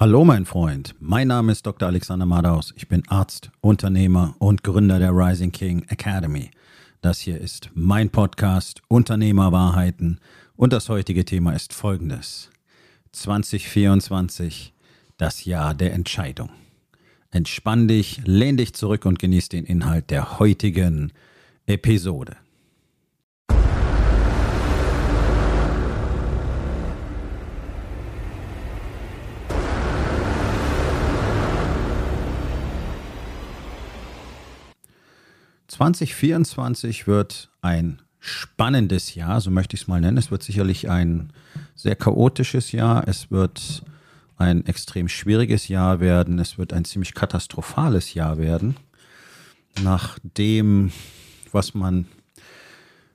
Hallo mein Freund, mein Name ist Dr. Alexander Madaus. Ich bin Arzt, Unternehmer und Gründer der Rising King Academy. Das hier ist mein Podcast Unternehmerwahrheiten und das heutige Thema ist folgendes. 2024, das Jahr der Entscheidung. Entspann dich, lehn dich zurück und genieß den Inhalt der heutigen Episode. 2024 wird ein spannendes Jahr, so möchte ich es mal nennen. Es wird sicherlich ein sehr chaotisches Jahr. Es wird ein extrem schwieriges Jahr werden. Es wird ein ziemlich katastrophales Jahr werden. Nach dem, was man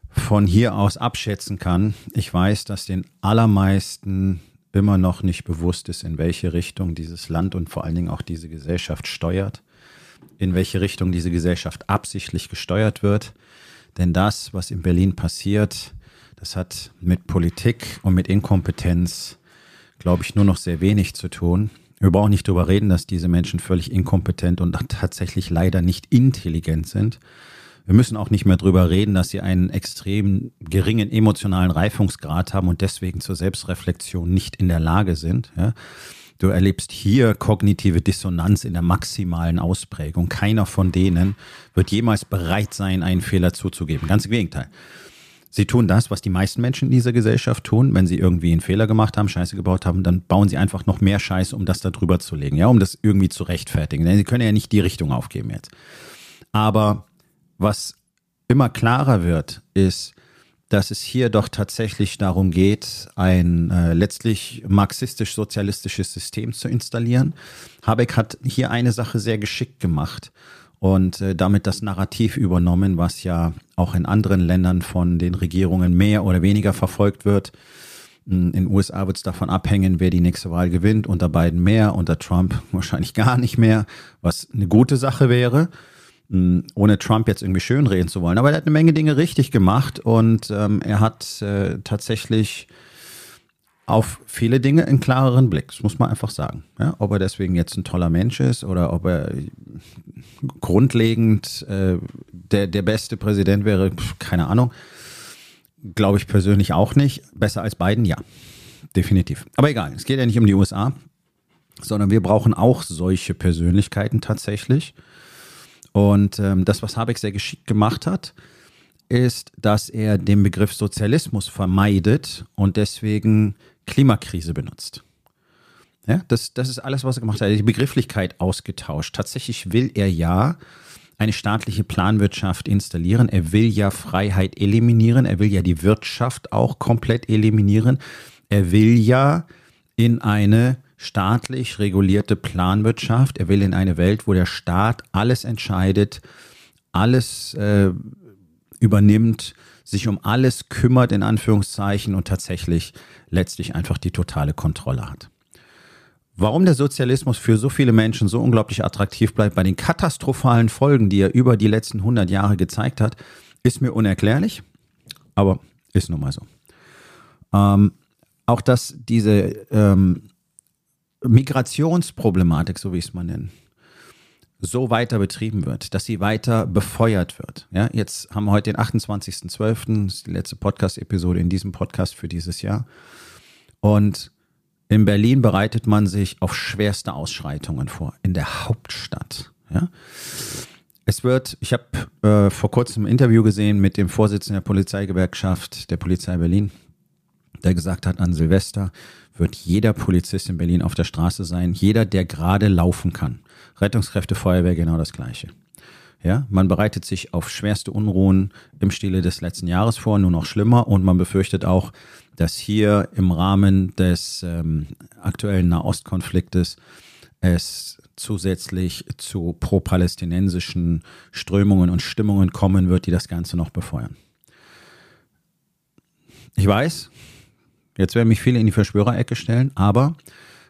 von hier aus abschätzen kann. Ich weiß, dass den allermeisten immer noch nicht bewusst ist, in welche Richtung dieses Land und vor allen Dingen auch diese Gesellschaft steuert in welche Richtung diese Gesellschaft absichtlich gesteuert wird. Denn das, was in Berlin passiert, das hat mit Politik und mit Inkompetenz, glaube ich, nur noch sehr wenig zu tun. Wir brauchen nicht darüber reden, dass diese Menschen völlig inkompetent und tatsächlich leider nicht intelligent sind. Wir müssen auch nicht mehr darüber reden, dass sie einen extrem geringen emotionalen Reifungsgrad haben und deswegen zur Selbstreflexion nicht in der Lage sind. Ja. Du erlebst hier kognitive Dissonanz in der maximalen Ausprägung. Keiner von denen wird jemals bereit sein, einen Fehler zuzugeben. Ganz im Gegenteil. Sie tun das, was die meisten Menschen in dieser Gesellschaft tun. Wenn sie irgendwie einen Fehler gemacht haben, Scheiße gebaut haben, dann bauen sie einfach noch mehr Scheiße, um das da drüber zu legen, ja, um das irgendwie zu rechtfertigen. Denn sie können ja nicht die Richtung aufgeben jetzt. Aber was immer klarer wird, ist, dass es hier doch tatsächlich darum geht, ein äh, letztlich marxistisch-sozialistisches System zu installieren. Habeck hat hier eine Sache sehr geschickt gemacht und äh, damit das Narrativ übernommen, was ja auch in anderen Ländern von den Regierungen mehr oder weniger verfolgt wird. Hm, in den USA wird es davon abhängen, wer die nächste Wahl gewinnt. Unter Biden mehr, unter Trump wahrscheinlich gar nicht mehr, was eine gute Sache wäre ohne Trump jetzt irgendwie schönreden zu wollen. Aber er hat eine Menge Dinge richtig gemacht und ähm, er hat äh, tatsächlich auf viele Dinge einen klareren Blick, das muss man einfach sagen. Ja, ob er deswegen jetzt ein toller Mensch ist oder ob er grundlegend äh, der, der beste Präsident wäre, keine Ahnung. Glaube ich persönlich auch nicht. Besser als Biden, ja. Definitiv. Aber egal, es geht ja nicht um die USA, sondern wir brauchen auch solche Persönlichkeiten tatsächlich. Und ähm, das, was Habeck sehr geschickt gemacht hat, ist, dass er den Begriff Sozialismus vermeidet und deswegen Klimakrise benutzt. Ja, das, das ist alles, was er gemacht hat. Er hat die Begrifflichkeit ausgetauscht. Tatsächlich will er ja eine staatliche Planwirtschaft installieren. Er will ja Freiheit eliminieren. Er will ja die Wirtschaft auch komplett eliminieren. Er will ja in eine staatlich regulierte Planwirtschaft. Er will in eine Welt, wo der Staat alles entscheidet, alles äh, übernimmt, sich um alles kümmert, in Anführungszeichen, und tatsächlich letztlich einfach die totale Kontrolle hat. Warum der Sozialismus für so viele Menschen so unglaublich attraktiv bleibt, bei den katastrophalen Folgen, die er über die letzten 100 Jahre gezeigt hat, ist mir unerklärlich, aber ist nun mal so. Ähm, auch dass diese ähm, Migrationsproblematik, so wie ich es mal nenne, so weiter betrieben wird, dass sie weiter befeuert wird. Ja, jetzt haben wir heute den 28.12., das ist die letzte Podcast-Episode in diesem Podcast für dieses Jahr. Und in Berlin bereitet man sich auf schwerste Ausschreitungen vor, in der Hauptstadt. Ja. Es wird, ich habe äh, vor kurzem ein Interview gesehen mit dem Vorsitzenden der Polizeigewerkschaft der Polizei Berlin, der gesagt hat, an Silvester wird jeder Polizist in Berlin auf der Straße sein, jeder, der gerade laufen kann. Rettungskräfte, Feuerwehr, genau das Gleiche. Ja, man bereitet sich auf schwerste Unruhen im Stile des letzten Jahres vor, nur noch schlimmer und man befürchtet auch, dass hier im Rahmen des ähm, aktuellen Nahostkonfliktes es zusätzlich zu pro-palästinensischen Strömungen und Stimmungen kommen wird, die das Ganze noch befeuern. Ich weiß, Jetzt werden mich viele in die Verschwörerecke stellen, aber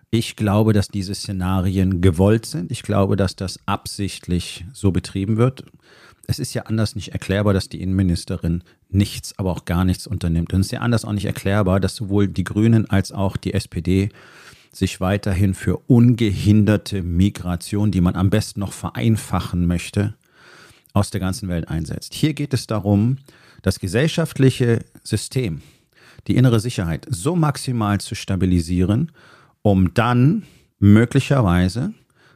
ich glaube, dass diese Szenarien gewollt sind. Ich glaube, dass das absichtlich so betrieben wird. Es ist ja anders nicht erklärbar, dass die Innenministerin nichts, aber auch gar nichts unternimmt. Und es ist ja anders auch nicht erklärbar, dass sowohl die Grünen als auch die SPD sich weiterhin für ungehinderte Migration, die man am besten noch vereinfachen möchte, aus der ganzen Welt einsetzt. Hier geht es darum, das gesellschaftliche System, die innere Sicherheit so maximal zu stabilisieren, um dann möglicherweise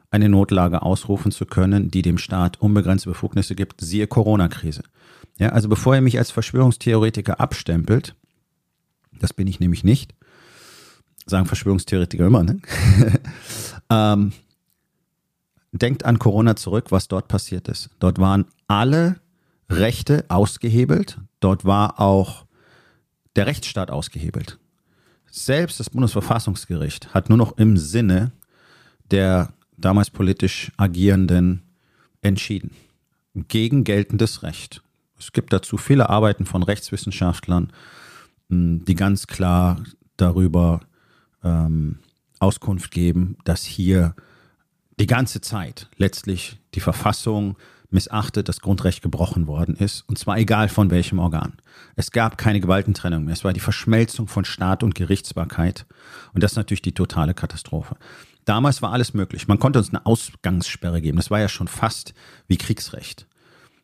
eine Notlage ausrufen zu können, die dem Staat unbegrenzte Befugnisse gibt, siehe Corona-Krise. Ja, also bevor ihr mich als Verschwörungstheoretiker abstempelt, das bin ich nämlich nicht, sagen Verschwörungstheoretiker immer, ne? ähm, denkt an Corona zurück, was dort passiert ist. Dort waren alle Rechte ausgehebelt, dort war auch der Rechtsstaat ausgehebelt. Selbst das Bundesverfassungsgericht hat nur noch im Sinne der damals politisch Agierenden entschieden. Gegen geltendes Recht. Es gibt dazu viele Arbeiten von Rechtswissenschaftlern, hm, die ganz klar darüber ähm, Auskunft geben, dass hier die ganze Zeit letztlich die Verfassung missachtet, das Grundrecht gebrochen worden ist, und zwar egal von welchem Organ. Es gab keine Gewaltentrennung mehr. Es war die Verschmelzung von Staat und Gerichtsbarkeit. Und das ist natürlich die totale Katastrophe. Damals war alles möglich. Man konnte uns eine Ausgangssperre geben. Das war ja schon fast wie Kriegsrecht.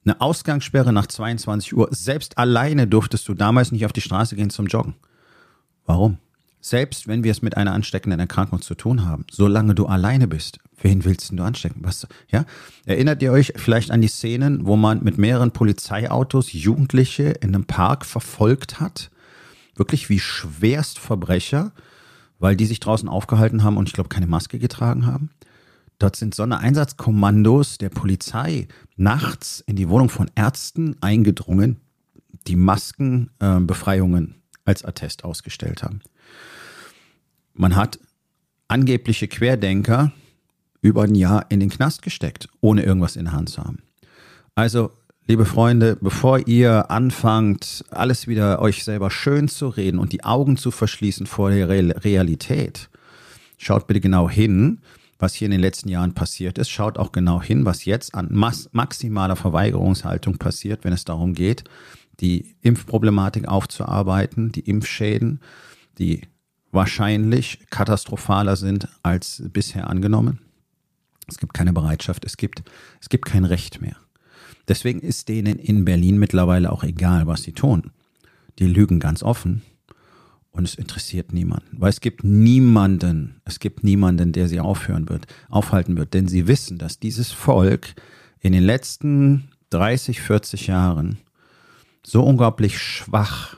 Eine Ausgangssperre nach 22 Uhr. Selbst alleine durftest du damals nicht auf die Straße gehen zum Joggen. Warum? Selbst wenn wir es mit einer ansteckenden Erkrankung zu tun haben, solange du alleine bist, wen willst du anstecken? Was, ja? Erinnert ihr euch vielleicht an die Szenen, wo man mit mehreren Polizeiautos Jugendliche in einem Park verfolgt hat? Wirklich wie Schwerstverbrecher weil die sich draußen aufgehalten haben und ich glaube keine Maske getragen haben. Dort sind Sondereinsatzkommandos der Polizei nachts in die Wohnung von Ärzten eingedrungen, die Maskenbefreiungen äh, als Attest ausgestellt haben. Man hat angebliche Querdenker über ein Jahr in den Knast gesteckt, ohne irgendwas in der Hand zu haben. Also liebe Freunde, bevor ihr anfangt, alles wieder euch selber schön zu reden und die Augen zu verschließen vor der Realität, schaut bitte genau hin, was hier in den letzten Jahren passiert ist. Schaut auch genau hin, was jetzt an maximaler Verweigerungshaltung passiert, wenn es darum geht, die Impfproblematik aufzuarbeiten, die Impfschäden, die wahrscheinlich katastrophaler sind als bisher angenommen. Es gibt keine Bereitschaft, es gibt, es gibt kein Recht mehr. Deswegen ist denen in Berlin mittlerweile auch egal, was sie tun. Die lügen ganz offen und es interessiert niemanden, weil es gibt niemanden, es gibt niemanden, der sie aufhören wird, aufhalten wird, denn sie wissen, dass dieses Volk in den letzten 30, 40 Jahren so unglaublich schwach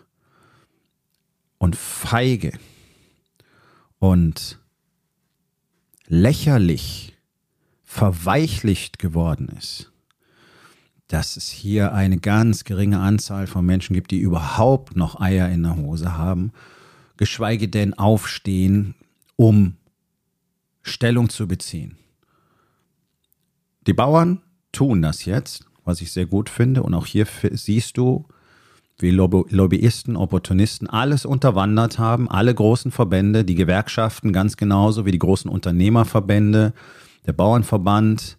und feige und lächerlich verweichlicht geworden ist dass es hier eine ganz geringe Anzahl von Menschen gibt, die überhaupt noch Eier in der Hose haben, geschweige denn aufstehen, um Stellung zu beziehen. Die Bauern tun das jetzt, was ich sehr gut finde. Und auch hier siehst du, wie Lobbyisten, Opportunisten alles unterwandert haben, alle großen Verbände, die Gewerkschaften ganz genauso wie die großen Unternehmerverbände, der Bauernverband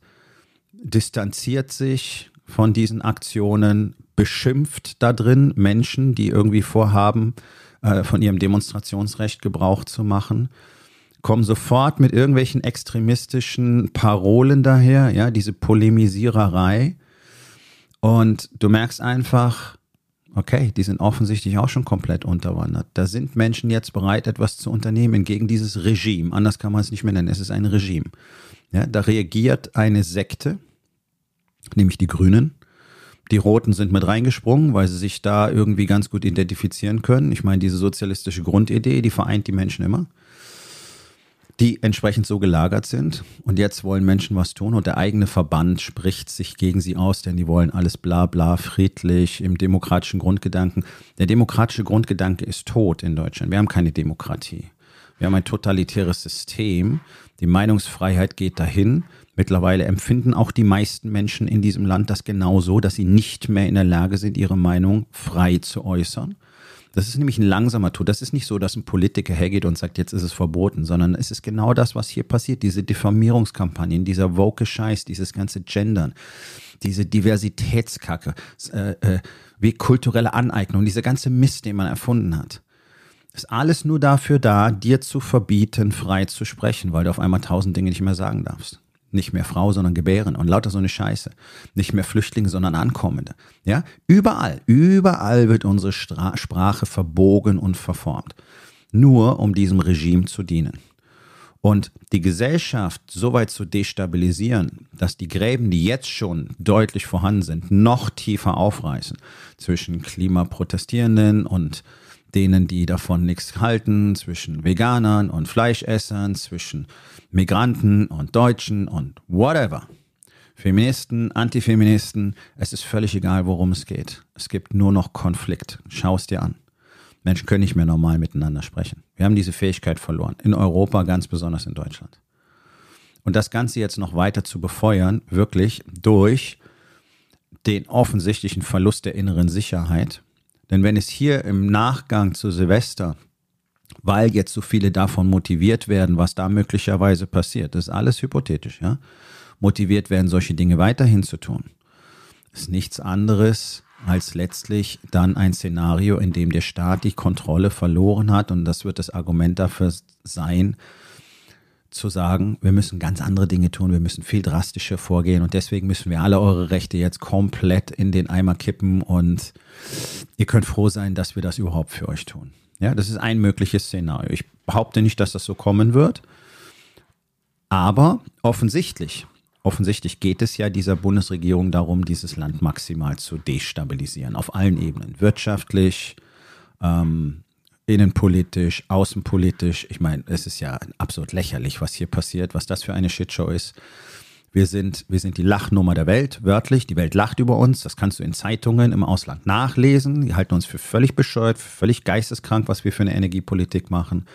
distanziert sich von diesen Aktionen, beschimpft da drin Menschen, die irgendwie vorhaben, äh, von ihrem Demonstrationsrecht Gebrauch zu machen, kommen sofort mit irgendwelchen extremistischen Parolen daher, ja, diese Polemisiererei. Und du merkst einfach, okay, die sind offensichtlich auch schon komplett unterwandert. Da sind Menschen jetzt bereit, etwas zu unternehmen gegen dieses Regime. Anders kann man es nicht mehr nennen. Es ist ein Regime. Ja, da reagiert eine Sekte, nämlich die Grünen. Die Roten sind mit reingesprungen, weil sie sich da irgendwie ganz gut identifizieren können. Ich meine, diese sozialistische Grundidee, die vereint die Menschen immer, die entsprechend so gelagert sind. Und jetzt wollen Menschen was tun und der eigene Verband spricht sich gegen sie aus, denn die wollen alles bla bla friedlich im demokratischen Grundgedanken. Der demokratische Grundgedanke ist tot in Deutschland. Wir haben keine Demokratie. Wir haben ein totalitäres System. Die Meinungsfreiheit geht dahin. Mittlerweile empfinden auch die meisten Menschen in diesem Land das genauso, dass sie nicht mehr in der Lage sind, ihre Meinung frei zu äußern. Das ist nämlich ein langsamer Tod. Das ist nicht so, dass ein Politiker hergeht und sagt, jetzt ist es verboten, sondern es ist genau das, was hier passiert. Diese Diffamierungskampagnen, dieser woke Scheiß, dieses ganze Gendern, diese Diversitätskacke, äh, äh, wie kulturelle Aneignung, dieser ganze Mist, den man erfunden hat. Ist alles nur dafür da, dir zu verbieten, frei zu sprechen, weil du auf einmal tausend Dinge nicht mehr sagen darfst. Nicht mehr Frau, sondern Gebären und lauter so eine Scheiße. Nicht mehr Flüchtlinge, sondern Ankommende. Ja? Überall, überall wird unsere Stra Sprache verbogen und verformt. Nur um diesem Regime zu dienen. Und die Gesellschaft so weit zu destabilisieren, dass die Gräben, die jetzt schon deutlich vorhanden sind, noch tiefer aufreißen zwischen Klimaprotestierenden und denen, die davon nichts halten, zwischen Veganern und Fleischessern, zwischen Migranten und Deutschen und whatever. Feministen, Antifeministen, es ist völlig egal, worum es geht. Es gibt nur noch Konflikt. Schau es dir an. Menschen können nicht mehr normal miteinander sprechen. Wir haben diese Fähigkeit verloren. In Europa, ganz besonders in Deutschland. Und das Ganze jetzt noch weiter zu befeuern, wirklich durch den offensichtlichen Verlust der inneren Sicherheit, denn wenn es hier im Nachgang zu Silvester, weil jetzt so viele davon motiviert werden, was da möglicherweise passiert, das ist alles hypothetisch, ja, motiviert werden, solche Dinge weiterhin zu tun, ist nichts anderes als letztlich dann ein Szenario, in dem der Staat die Kontrolle verloren hat. Und das wird das Argument dafür sein, zu sagen, wir müssen ganz andere Dinge tun, wir müssen viel drastischer vorgehen und deswegen müssen wir alle eure Rechte jetzt komplett in den Eimer kippen und ihr könnt froh sein, dass wir das überhaupt für euch tun. Ja, das ist ein mögliches Szenario. Ich behaupte nicht, dass das so kommen wird, aber offensichtlich, offensichtlich geht es ja dieser Bundesregierung darum, dieses Land maximal zu destabilisieren auf allen Ebenen, wirtschaftlich, ähm, innenpolitisch, außenpolitisch. Ich meine, es ist ja absolut lächerlich, was hier passiert, was das für eine Shitshow ist. Wir sind, wir sind die Lachnummer der Welt, wörtlich. Die Welt lacht über uns. Das kannst du in Zeitungen im Ausland nachlesen. Die halten uns für völlig bescheuert, für völlig geisteskrank, was wir für eine Energiepolitik machen.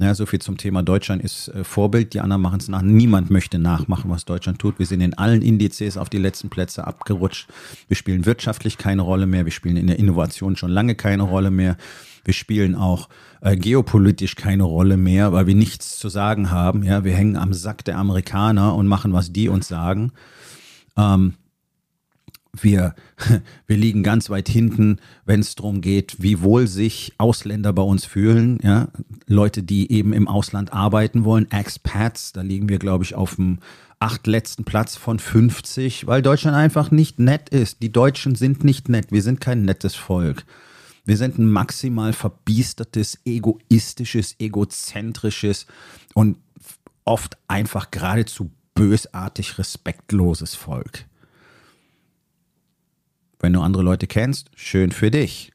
Ja, so viel zum Thema Deutschland ist äh, Vorbild, die anderen machen es nach. Niemand möchte nachmachen, was Deutschland tut. Wir sind in allen Indizes auf die letzten Plätze abgerutscht. Wir spielen wirtschaftlich keine Rolle mehr. Wir spielen in der Innovation schon lange keine Rolle mehr. Wir spielen auch äh, geopolitisch keine Rolle mehr, weil wir nichts zu sagen haben. Ja, wir hängen am Sack der Amerikaner und machen, was die uns sagen. Ähm, wir, wir liegen ganz weit hinten, wenn es darum geht, wie wohl sich Ausländer bei uns fühlen. Ja? Leute, die eben im Ausland arbeiten wollen, Expats, da liegen wir, glaube ich, auf dem achtletzten Platz von 50, weil Deutschland einfach nicht nett ist. Die Deutschen sind nicht nett. Wir sind kein nettes Volk. Wir sind ein maximal verbiestertes, egoistisches, egozentrisches und oft einfach geradezu bösartig respektloses Volk. Wenn du andere Leute kennst, schön für dich.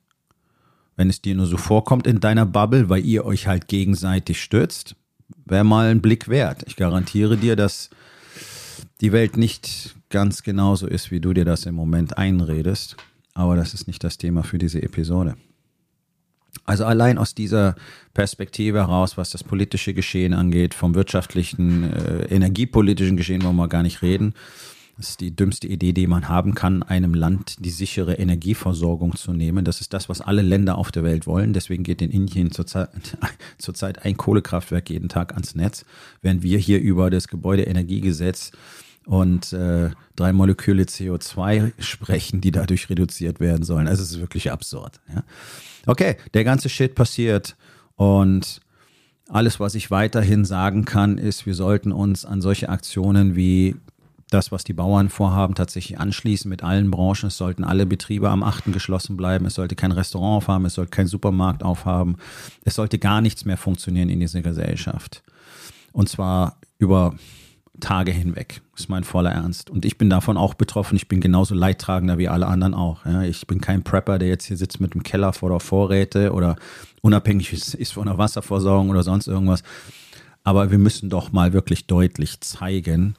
Wenn es dir nur so vorkommt in deiner Bubble, weil ihr euch halt gegenseitig stützt, wäre mal ein Blick wert. Ich garantiere dir, dass die Welt nicht ganz genauso ist, wie du dir das im Moment einredest. Aber das ist nicht das Thema für diese Episode. Also allein aus dieser Perspektive heraus, was das politische Geschehen angeht, vom wirtschaftlichen, äh, energiepolitischen Geschehen wollen wir gar nicht reden. Das ist die dümmste Idee, die man haben kann, einem Land die sichere Energieversorgung zu nehmen. Das ist das, was alle Länder auf der Welt wollen. Deswegen geht in Indien zurzeit, zurzeit ein Kohlekraftwerk jeden Tag ans Netz, während wir hier über das Gebäudeenergiegesetz und äh, drei Moleküle CO2 sprechen, die dadurch reduziert werden sollen. Also es ist wirklich absurd. Ja? Okay, der ganze Shit passiert und alles, was ich weiterhin sagen kann, ist, wir sollten uns an solche Aktionen wie das, was die Bauern vorhaben, tatsächlich anschließen mit allen Branchen. Es sollten alle Betriebe am 8. geschlossen bleiben. Es sollte kein Restaurant aufhaben. Es sollte kein Supermarkt aufhaben. Es sollte gar nichts mehr funktionieren in dieser Gesellschaft. Und zwar über Tage hinweg. Ist mein voller Ernst. Und ich bin davon auch betroffen. Ich bin genauso Leidtragender wie alle anderen auch. Ich bin kein Prepper, der jetzt hier sitzt mit dem Keller vor der Vorräte oder unabhängig ist von der Wasserversorgung oder sonst irgendwas. Aber wir müssen doch mal wirklich deutlich zeigen,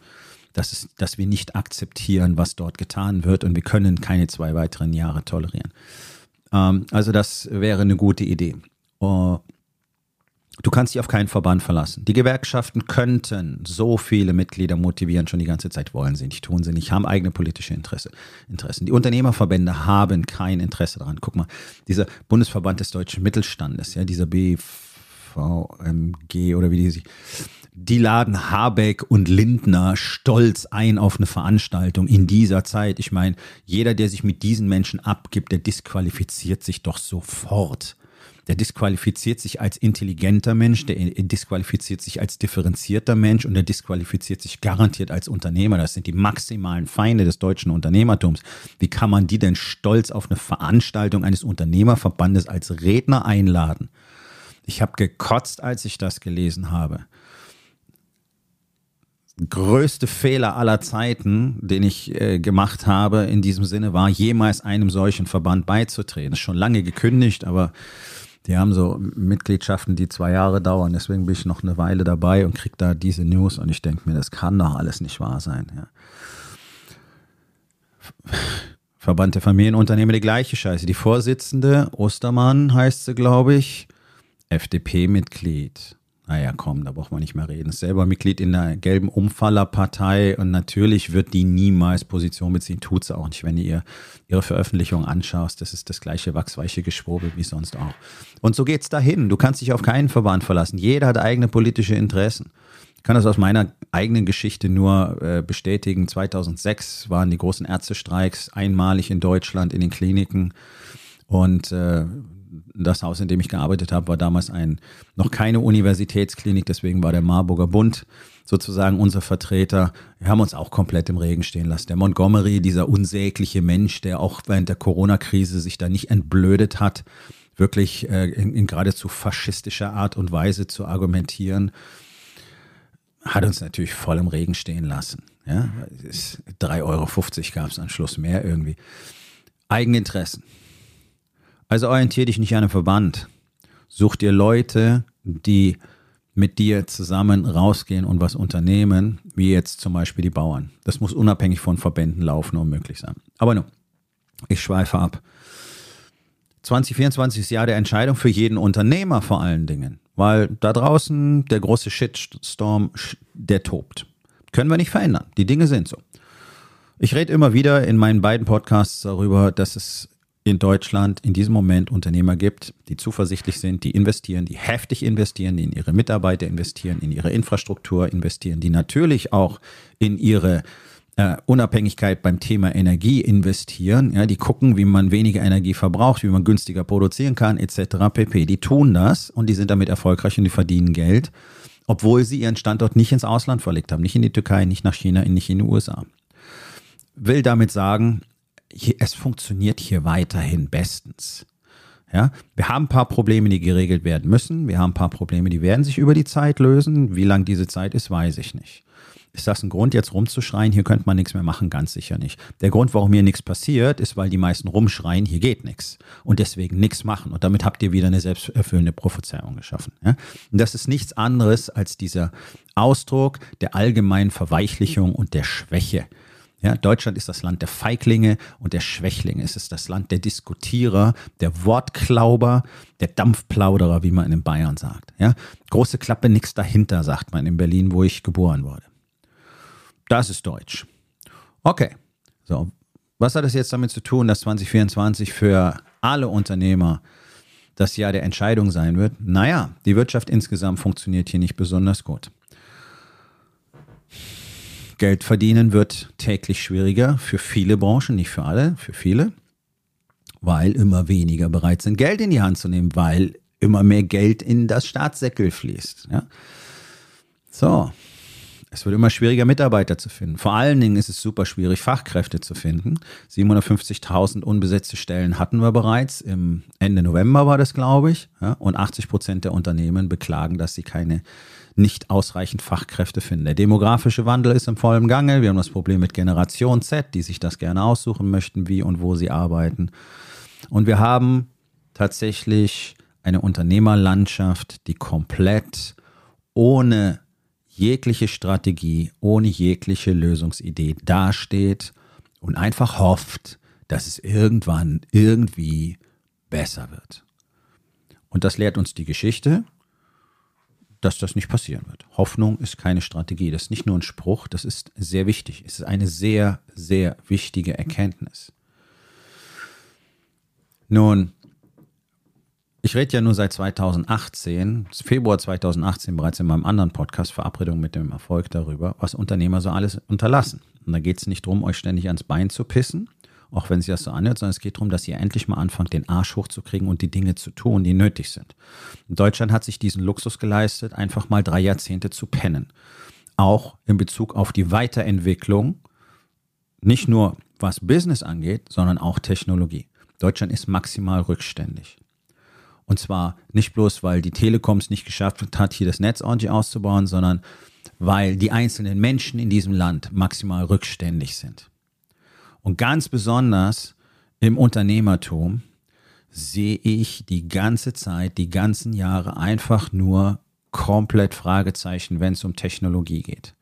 dass, es, dass wir nicht akzeptieren, was dort getan wird. Und wir können keine zwei weiteren Jahre tolerieren. Ähm, also das wäre eine gute Idee. Uh, Du kannst dich auf keinen Verband verlassen. Die Gewerkschaften könnten so viele Mitglieder motivieren, schon die ganze Zeit wollen sie nicht, tun sie nicht, haben eigene politische Interesse, Interessen. Die Unternehmerverbände haben kein Interesse daran. Guck mal, dieser Bundesverband des deutschen Mittelstandes, ja, dieser BVMG oder wie die sich, die laden Habeck und Lindner stolz ein auf eine Veranstaltung in dieser Zeit. Ich meine, jeder, der sich mit diesen Menschen abgibt, der disqualifiziert sich doch sofort. der disqualifiziert sich als intelligenter Mensch, der disqualifiziert sich als differenzierter Mensch und der disqualifiziert sich garantiert als Unternehmer. Das sind die maximalen Feinde des deutschen Unternehmertums. Wie kann man die denn stolz auf eine Veranstaltung eines Unternehmerverbandes als Redner einladen? Ich habe gekotzt, als ich das gelesen habe größte Fehler aller Zeiten, den ich äh, gemacht habe in diesem Sinne, war jemals einem solchen Verband beizutreten. Das ist schon lange gekündigt, aber die haben so Mitgliedschaften, die zwei Jahre dauern. Deswegen bin ich noch eine Weile dabei und kriege da diese News und ich denke mir, das kann doch alles nicht wahr sein. Ja. Verband der Familienunternehmen die gleiche Scheiße. Die Vorsitzende, Ostermann heißt sie, glaube ich, FDP-Mitglied. Naja, komm, da braucht man nicht mehr reden. Ist selber Mitglied in der gelben Umfallerpartei und natürlich wird die niemals Position beziehen. Tut sie auch nicht, wenn ihr ihre Veröffentlichung anschaust. Das ist das gleiche wachsweiche Geschwurbel wie sonst auch. Und so geht's dahin. Du kannst dich auf keinen Verband verlassen. Jeder hat eigene politische Interessen. Ich kann das aus meiner eigenen Geschichte nur äh, bestätigen. 2006 waren die großen Ärztestreiks einmalig in Deutschland in den Kliniken. Und äh, das Haus, in dem ich gearbeitet habe, war damals ein noch keine Universitätsklinik, deswegen war der Marburger Bund sozusagen unser Vertreter. Wir haben uns auch komplett im Regen stehen lassen. Der Montgomery, dieser unsägliche Mensch, der auch während der Corona-Krise sich da nicht entblödet hat, wirklich äh, in, in geradezu faschistischer Art und Weise zu argumentieren, hat uns natürlich voll im Regen stehen lassen. Ja, 3,50 Euro gab es am Schluss mehr irgendwie. Eigeninteressen. Also orientier dich nicht an einem Verband. Such dir Leute, die mit dir zusammen rausgehen und was unternehmen, wie jetzt zum Beispiel die Bauern. Das muss unabhängig von Verbänden laufen und möglich sein. Aber nun, ich schweife ab. 2024 ist Jahr der Entscheidung für jeden Unternehmer vor allen Dingen, weil da draußen der große Shitstorm, der tobt. Können wir nicht verändern. Die Dinge sind so. Ich rede immer wieder in meinen beiden Podcasts darüber, dass es in Deutschland in diesem Moment Unternehmer gibt, die zuversichtlich sind, die investieren, die heftig investieren, die in ihre Mitarbeiter investieren, in ihre Infrastruktur investieren, die natürlich auch in ihre äh, Unabhängigkeit beim Thema Energie investieren. Ja, die gucken, wie man weniger Energie verbraucht, wie man günstiger produzieren kann, etc. pp. Die tun das und die sind damit erfolgreich und die verdienen Geld, obwohl sie ihren Standort nicht ins Ausland verlegt haben, nicht in die Türkei, nicht nach China, nicht in die USA. Will damit sagen, hier, es funktioniert hier weiterhin bestens. Ja, wir haben ein paar Probleme, die geregelt werden müssen. Wir haben ein paar Probleme, die werden sich über die Zeit lösen. Wie lang diese Zeit ist, weiß ich nicht. Ist das ein Grund, jetzt rumzuschreien, hier könnte man nichts mehr machen? Ganz sicher nicht. Der Grund, warum hier nichts passiert, ist, weil die meisten rumschreien, hier geht nichts. Und deswegen nichts machen. Und damit habt ihr wieder eine selbsterfüllende Prophezeiung geschaffen. Ja? Und das ist nichts anderes als dieser Ausdruck der allgemeinen Verweichlichung und der Schwäche. Ja, Deutschland ist das Land der Feiglinge und der Schwächlinge. Es ist das Land der Diskutierer, der Wortklauber, der Dampfplauderer, wie man in Bayern sagt. Ja, große Klappe, nichts dahinter, sagt man in Berlin, wo ich geboren wurde. Das ist Deutsch. Okay, so. Was hat das jetzt damit zu tun, dass 2024 für alle Unternehmer das Jahr der Entscheidung sein wird? Naja, die Wirtschaft insgesamt funktioniert hier nicht besonders gut. Geld verdienen wird täglich schwieriger für viele Branchen, nicht für alle, für viele, weil immer weniger bereit sind, Geld in die Hand zu nehmen, weil immer mehr Geld in das Staatssäckel fließt. Ja? So, es wird immer schwieriger, Mitarbeiter zu finden. Vor allen Dingen ist es super schwierig, Fachkräfte zu finden. 750.000 unbesetzte Stellen hatten wir bereits. Im Ende November war das, glaube ich. Ja? Und 80 Prozent der Unternehmen beklagen, dass sie keine nicht ausreichend Fachkräfte finden. Der demografische Wandel ist im vollen Gange. Wir haben das Problem mit Generation Z, die sich das gerne aussuchen möchten, wie und wo sie arbeiten. Und wir haben tatsächlich eine Unternehmerlandschaft, die komplett ohne jegliche Strategie, ohne jegliche Lösungsidee dasteht und einfach hofft, dass es irgendwann irgendwie besser wird. Und das lehrt uns die Geschichte dass das nicht passieren wird. Hoffnung ist keine Strategie. Das ist nicht nur ein Spruch, das ist sehr wichtig. Es ist eine sehr, sehr wichtige Erkenntnis. Nun, ich rede ja nur seit 2018, Februar 2018 bereits in meinem anderen Podcast Verabredung mit dem Erfolg darüber, was Unternehmer so alles unterlassen. Und da geht es nicht darum, euch ständig ans Bein zu pissen auch wenn sie das so anhört, sondern es geht darum, dass ihr endlich mal anfangt, den Arsch hochzukriegen und die Dinge zu tun, die nötig sind. Deutschland hat sich diesen Luxus geleistet, einfach mal drei Jahrzehnte zu pennen. Auch in Bezug auf die Weiterentwicklung, nicht nur was Business angeht, sondern auch Technologie. Deutschland ist maximal rückständig. Und zwar nicht bloß, weil die Telekom es nicht geschafft hat, hier das Netz ordentlich auszubauen, sondern weil die einzelnen Menschen in diesem Land maximal rückständig sind. Und ganz besonders im Unternehmertum sehe ich die ganze Zeit, die ganzen Jahre einfach nur komplett Fragezeichen, wenn es um Technologie geht.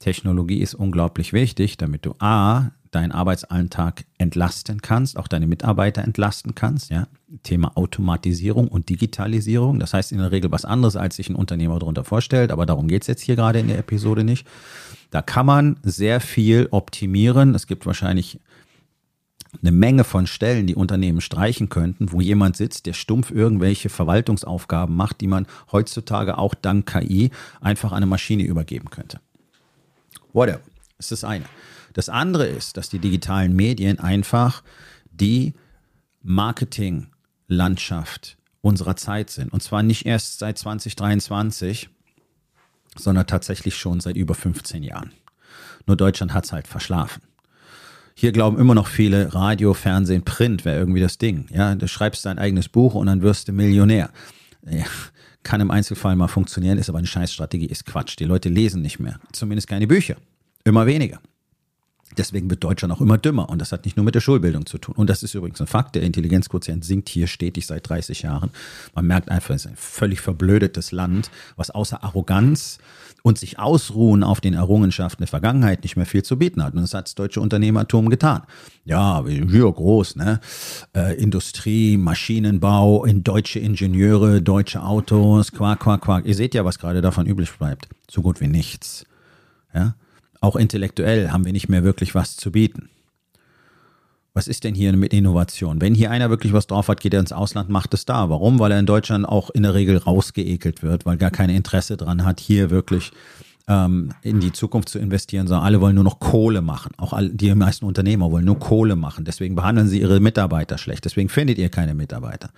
Technologie ist unglaublich wichtig, damit du A, deinen Arbeitsalltag entlasten kannst, auch deine Mitarbeiter entlasten kannst. Ja? Thema Automatisierung und Digitalisierung. Das heißt in der Regel was anderes, als sich ein Unternehmer darunter vorstellt, aber darum geht es jetzt hier gerade in der Episode nicht. Da kann man sehr viel optimieren. Es gibt wahrscheinlich eine Menge von Stellen, die Unternehmen streichen könnten, wo jemand sitzt, der stumpf irgendwelche Verwaltungsaufgaben macht, die man heutzutage auch dank KI einfach an eine Maschine übergeben könnte. Whatever. Das ist das eine. Das andere ist, dass die digitalen Medien einfach die Marketinglandschaft unserer Zeit sind. Und zwar nicht erst seit 2023, sondern tatsächlich schon seit über 15 Jahren. Nur Deutschland hat es halt verschlafen. Hier glauben immer noch viele, Radio, Fernsehen, Print wäre irgendwie das Ding. Ja, du schreibst dein eigenes Buch und dann wirst du Millionär. Ja, kann im Einzelfall mal funktionieren, ist aber eine Scheißstrategie, ist Quatsch. Die Leute lesen nicht mehr. Zumindest keine Bücher. Immer weniger. Deswegen wird Deutschland auch immer dümmer. Und das hat nicht nur mit der Schulbildung zu tun. Und das ist übrigens ein Fakt. Der Intelligenzquotient sinkt hier stetig seit 30 Jahren. Man merkt einfach, es ist ein völlig verblödetes Land, was außer Arroganz und sich ausruhen auf den Errungenschaften der Vergangenheit nicht mehr viel zu bieten hat. Und das hat das deutsche Unternehmertum getan. Ja, hier groß, ne? Äh, Industrie, Maschinenbau, in deutsche Ingenieure, deutsche Autos, quack, quack, quack. Ihr seht ja, was gerade davon üblich bleibt. So gut wie nichts. Ja? Auch intellektuell haben wir nicht mehr wirklich was zu bieten. Was ist denn hier mit Innovation? Wenn hier einer wirklich was drauf hat, geht er ins Ausland, macht es da. Warum? Weil er in Deutschland auch in der Regel rausgeekelt wird, weil gar kein Interesse dran hat, hier wirklich ähm, in die Zukunft zu investieren, sondern alle wollen nur noch Kohle machen. Auch alle, die meisten Unternehmer wollen nur Kohle machen. Deswegen behandeln sie ihre Mitarbeiter schlecht. Deswegen findet ihr keine Mitarbeiter.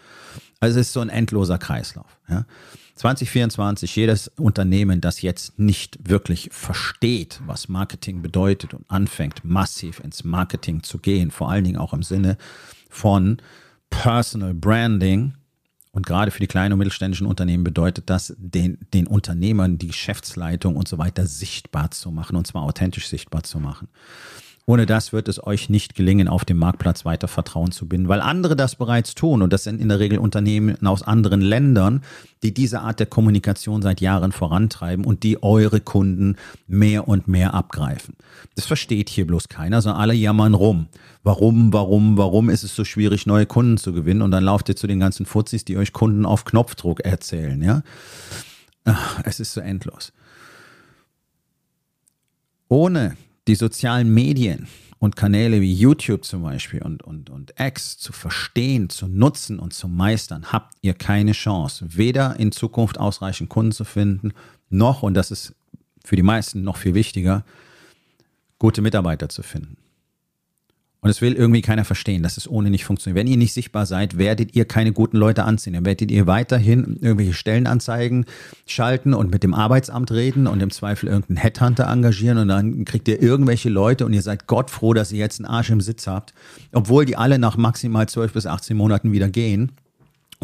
Also es ist so ein endloser Kreislauf. Ja? 2024, jedes Unternehmen, das jetzt nicht wirklich versteht, was Marketing bedeutet und anfängt, massiv ins Marketing zu gehen, vor allen Dingen auch im Sinne von Personal Branding, und gerade für die kleinen und mittelständischen Unternehmen bedeutet das, den, den Unternehmern die Geschäftsleitung und so weiter sichtbar zu machen, und zwar authentisch sichtbar zu machen. Ohne das wird es euch nicht gelingen, auf dem Marktplatz weiter Vertrauen zu binden, weil andere das bereits tun. Und das sind in der Regel Unternehmen aus anderen Ländern, die diese Art der Kommunikation seit Jahren vorantreiben und die eure Kunden mehr und mehr abgreifen. Das versteht hier bloß keiner, sondern alle jammern rum. Warum, warum, warum ist es so schwierig, neue Kunden zu gewinnen? Und dann lauft ihr zu den ganzen Fuzis, die euch Kunden auf Knopfdruck erzählen, ja? Es ist so endlos. Ohne die sozialen Medien und Kanäle wie YouTube zum Beispiel und, und, und X zu verstehen, zu nutzen und zu meistern, habt ihr keine Chance, weder in Zukunft ausreichend Kunden zu finden, noch, und das ist für die meisten noch viel wichtiger, gute Mitarbeiter zu finden. Und es will irgendwie keiner verstehen, dass es ohne nicht funktioniert. Wenn ihr nicht sichtbar seid, werdet ihr keine guten Leute anziehen. Dann werdet ihr weiterhin irgendwelche Stellenanzeigen schalten und mit dem Arbeitsamt reden und im Zweifel irgendeinen Headhunter engagieren und dann kriegt ihr irgendwelche Leute und ihr seid Gott froh, dass ihr jetzt einen Arsch im Sitz habt, obwohl die alle nach maximal 12 bis 18 Monaten wieder gehen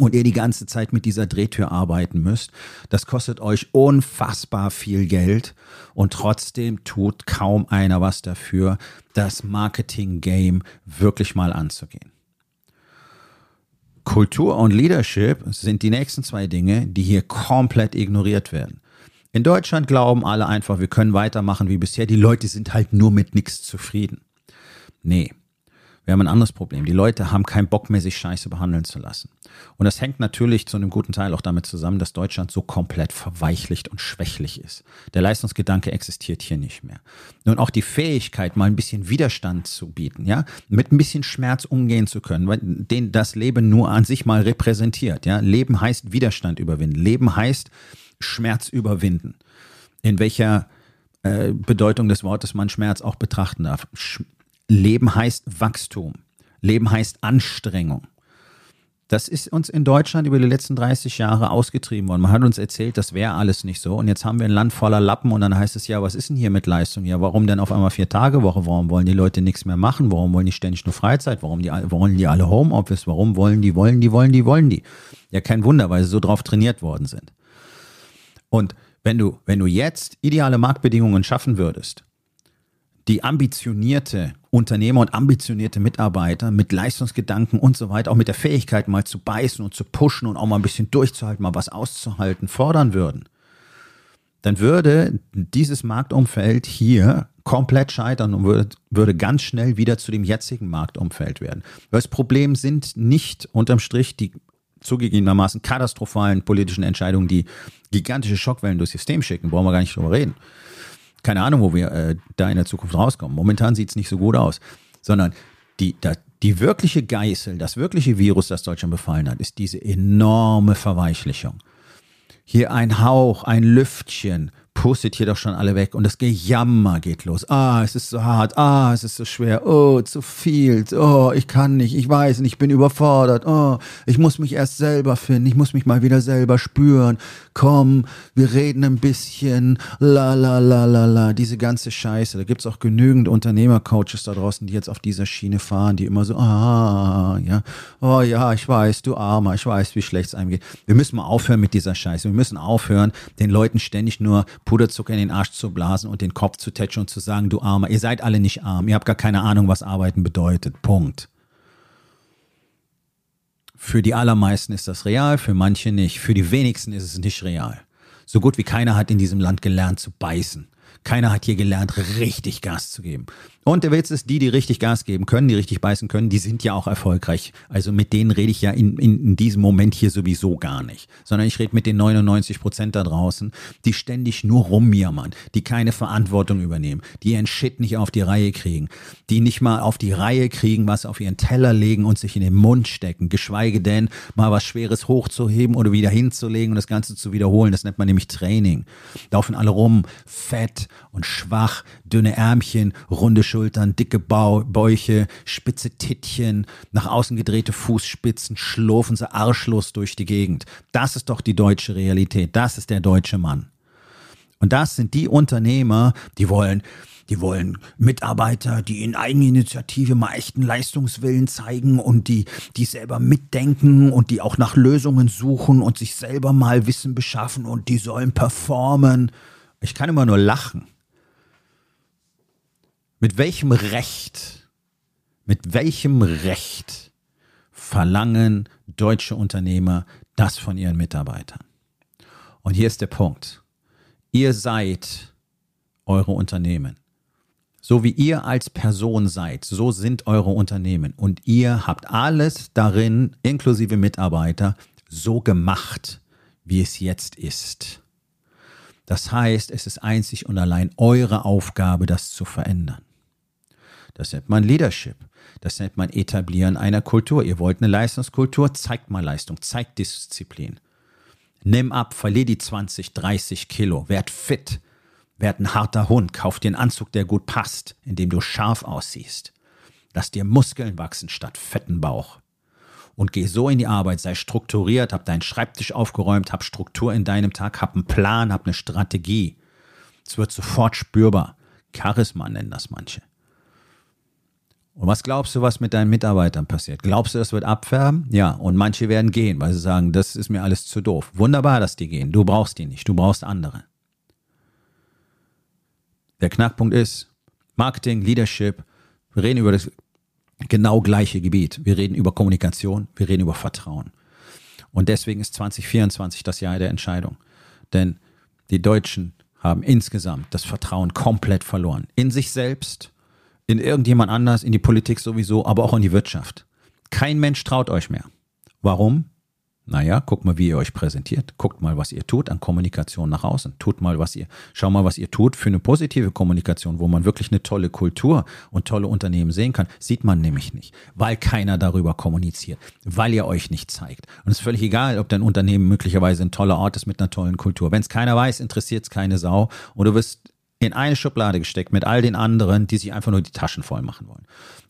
und ihr die ganze Zeit mit dieser Drehtür arbeiten müsst. Das kostet euch unfassbar viel Geld und trotzdem tut kaum einer was dafür, das Marketing-Game wirklich mal anzugehen. Kultur und Leadership sind die nächsten zwei Dinge, die hier komplett ignoriert werden. In Deutschland glauben alle einfach, wir können weitermachen wie bisher. Die Leute sind halt nur mit nichts zufrieden. Nee, wir haben ein anderes Problem. Die Leute haben keinen Bock mehr, sich scheiße behandeln zu lassen. Und das hängt natürlich zu einem guten Teil auch damit zusammen, dass Deutschland so komplett verweichlicht und schwächlich ist. Der Leistungsgedanke existiert hier nicht mehr. Nun auch die Fähigkeit, mal ein bisschen Widerstand zu bieten, ja, mit ein bisschen Schmerz umgehen zu können, weil den das Leben nur an sich mal repräsentiert, ja. Leben heißt Widerstand überwinden. Leben heißt Schmerz überwinden. In welcher äh, Bedeutung des Wortes man Schmerz auch betrachten darf. Leben heißt Wachstum. Leben heißt Anstrengung. Das ist uns in Deutschland über die letzten 30 Jahre ausgetrieben worden. Man hat uns erzählt, das wäre alles nicht so. Und jetzt haben wir ein Land voller Lappen und dann heißt es ja, was ist denn hier mit Leistung? Ja, warum denn auf einmal vier Tage Woche? Warum wollen die Leute nichts mehr machen? Warum wollen die ständig nur Freizeit? Warum die, wollen die alle Homeoffice? Warum wollen die, wollen die, wollen die, wollen die? Ja, kein Wunder, weil sie so drauf trainiert worden sind. Und wenn du, wenn du jetzt ideale Marktbedingungen schaffen würdest, die ambitionierte Unternehmer und ambitionierte Mitarbeiter mit Leistungsgedanken und so weiter, auch mit der Fähigkeit mal zu beißen und zu pushen und auch mal ein bisschen durchzuhalten, mal was auszuhalten, fordern würden, dann würde dieses Marktumfeld hier komplett scheitern und würde, würde ganz schnell wieder zu dem jetzigen Marktumfeld werden. Das Problem sind nicht unterm Strich die zugegebenermaßen katastrophalen politischen Entscheidungen, die gigantische Schockwellen durchs System schicken, brauchen wir gar nicht drüber reden keine Ahnung, wo wir äh, da in der Zukunft rauskommen. Momentan sieht es nicht so gut aus, sondern die, da, die wirkliche Geißel, das wirkliche Virus, das Deutschland befallen hat, ist diese enorme Verweichlichung. Hier ein Hauch, ein Lüftchen pustet hier doch schon alle weg und das Gejammer geht los. Ah, es ist so hart, ah, es ist so schwer, oh, zu viel, oh, ich kann nicht, ich weiß nicht, ich bin überfordert, oh, ich muss mich erst selber finden, ich muss mich mal wieder selber spüren. Komm, wir reden ein bisschen, la la la la la, diese ganze Scheiße. Da gibt es auch genügend Unternehmercoaches da draußen, die jetzt auf dieser Schiene fahren, die immer so, ah, ja, oh ja, ich weiß, du Armer, ich weiß, wie schlecht es einem geht. Wir müssen mal aufhören mit dieser Scheiße. Wir müssen aufhören, den Leuten ständig nur Puderzucker in den Arsch zu blasen und den Kopf zu tätschen und zu sagen, du Armer, ihr seid alle nicht arm, ihr habt gar keine Ahnung, was arbeiten bedeutet. Punkt. Für die allermeisten ist das real, für manche nicht. Für die wenigsten ist es nicht real. So gut wie keiner hat in diesem Land gelernt zu beißen. Keiner hat hier gelernt, richtig Gas zu geben. Und der Witz ist, die, die richtig Gas geben können, die richtig beißen können, die sind ja auch erfolgreich. Also mit denen rede ich ja in, in, in diesem Moment hier sowieso gar nicht. Sondern ich rede mit den 99 Prozent da draußen, die ständig nur rumjammern, die keine Verantwortung übernehmen, die ihren Shit nicht auf die Reihe kriegen, die nicht mal auf die Reihe kriegen, was auf ihren Teller legen und sich in den Mund stecken, geschweige denn mal was Schweres hochzuheben oder wieder hinzulegen und das Ganze zu wiederholen. Das nennt man nämlich Training. Laufen alle rum, fett und schwach, dünne Ärmchen, runde Schultern, dicke Bau Bäuche, spitze Tittchen, nach außen gedrehte Fußspitzen, schlurfen sie arschlos durch die Gegend. Das ist doch die deutsche Realität. Das ist der deutsche Mann. Und das sind die Unternehmer, die wollen, die wollen Mitarbeiter, die in Eigeninitiative mal echten Leistungswillen zeigen und die, die selber mitdenken und die auch nach Lösungen suchen und sich selber mal Wissen beschaffen und die sollen performen. Ich kann immer nur lachen. Mit welchem Recht, mit welchem Recht verlangen deutsche Unternehmer das von ihren Mitarbeitern? Und hier ist der Punkt. Ihr seid eure Unternehmen. So wie ihr als Person seid, so sind eure Unternehmen. Und ihr habt alles darin, inklusive Mitarbeiter, so gemacht, wie es jetzt ist. Das heißt, es ist einzig und allein eure Aufgabe, das zu verändern. Das nennt man Leadership. Das nennt man Etablieren einer Kultur. Ihr wollt eine Leistungskultur, zeigt mal Leistung, zeigt Disziplin. Nimm ab, verlier die 20, 30 Kilo, werd fit, werd ein harter Hund, kauf dir einen Anzug, der gut passt, in dem du scharf aussiehst. Lass dir Muskeln wachsen statt fetten Bauch. Und geh so in die Arbeit, sei strukturiert, hab deinen Schreibtisch aufgeräumt, hab Struktur in deinem Tag, hab einen Plan, hab eine Strategie. Es wird sofort spürbar. Charisma nennen das manche. Und was glaubst du, was mit deinen Mitarbeitern passiert? Glaubst du, das wird abfärben? Ja, und manche werden gehen, weil sie sagen, das ist mir alles zu doof. Wunderbar, dass die gehen. Du brauchst die nicht, du brauchst andere. Der Knackpunkt ist Marketing, Leadership. Wir reden über das genau gleiche Gebiet. Wir reden über Kommunikation, wir reden über Vertrauen. Und deswegen ist 2024 das Jahr der Entscheidung. Denn die Deutschen haben insgesamt das Vertrauen komplett verloren. In sich selbst in irgendjemand anders, in die Politik sowieso, aber auch in die Wirtschaft. Kein Mensch traut euch mehr. Warum? Naja, guckt mal, wie ihr euch präsentiert. Guckt mal, was ihr tut an Kommunikation nach außen. Tut mal, was ihr, schau mal, was ihr tut für eine positive Kommunikation, wo man wirklich eine tolle Kultur und tolle Unternehmen sehen kann. Sieht man nämlich nicht, weil keiner darüber kommuniziert, weil ihr euch nicht zeigt. Und es ist völlig egal, ob dein Unternehmen möglicherweise ein toller Ort ist mit einer tollen Kultur. Wenn es keiner weiß, interessiert es keine Sau und du wirst in eine Schublade gesteckt mit all den anderen, die sich einfach nur die Taschen voll machen wollen.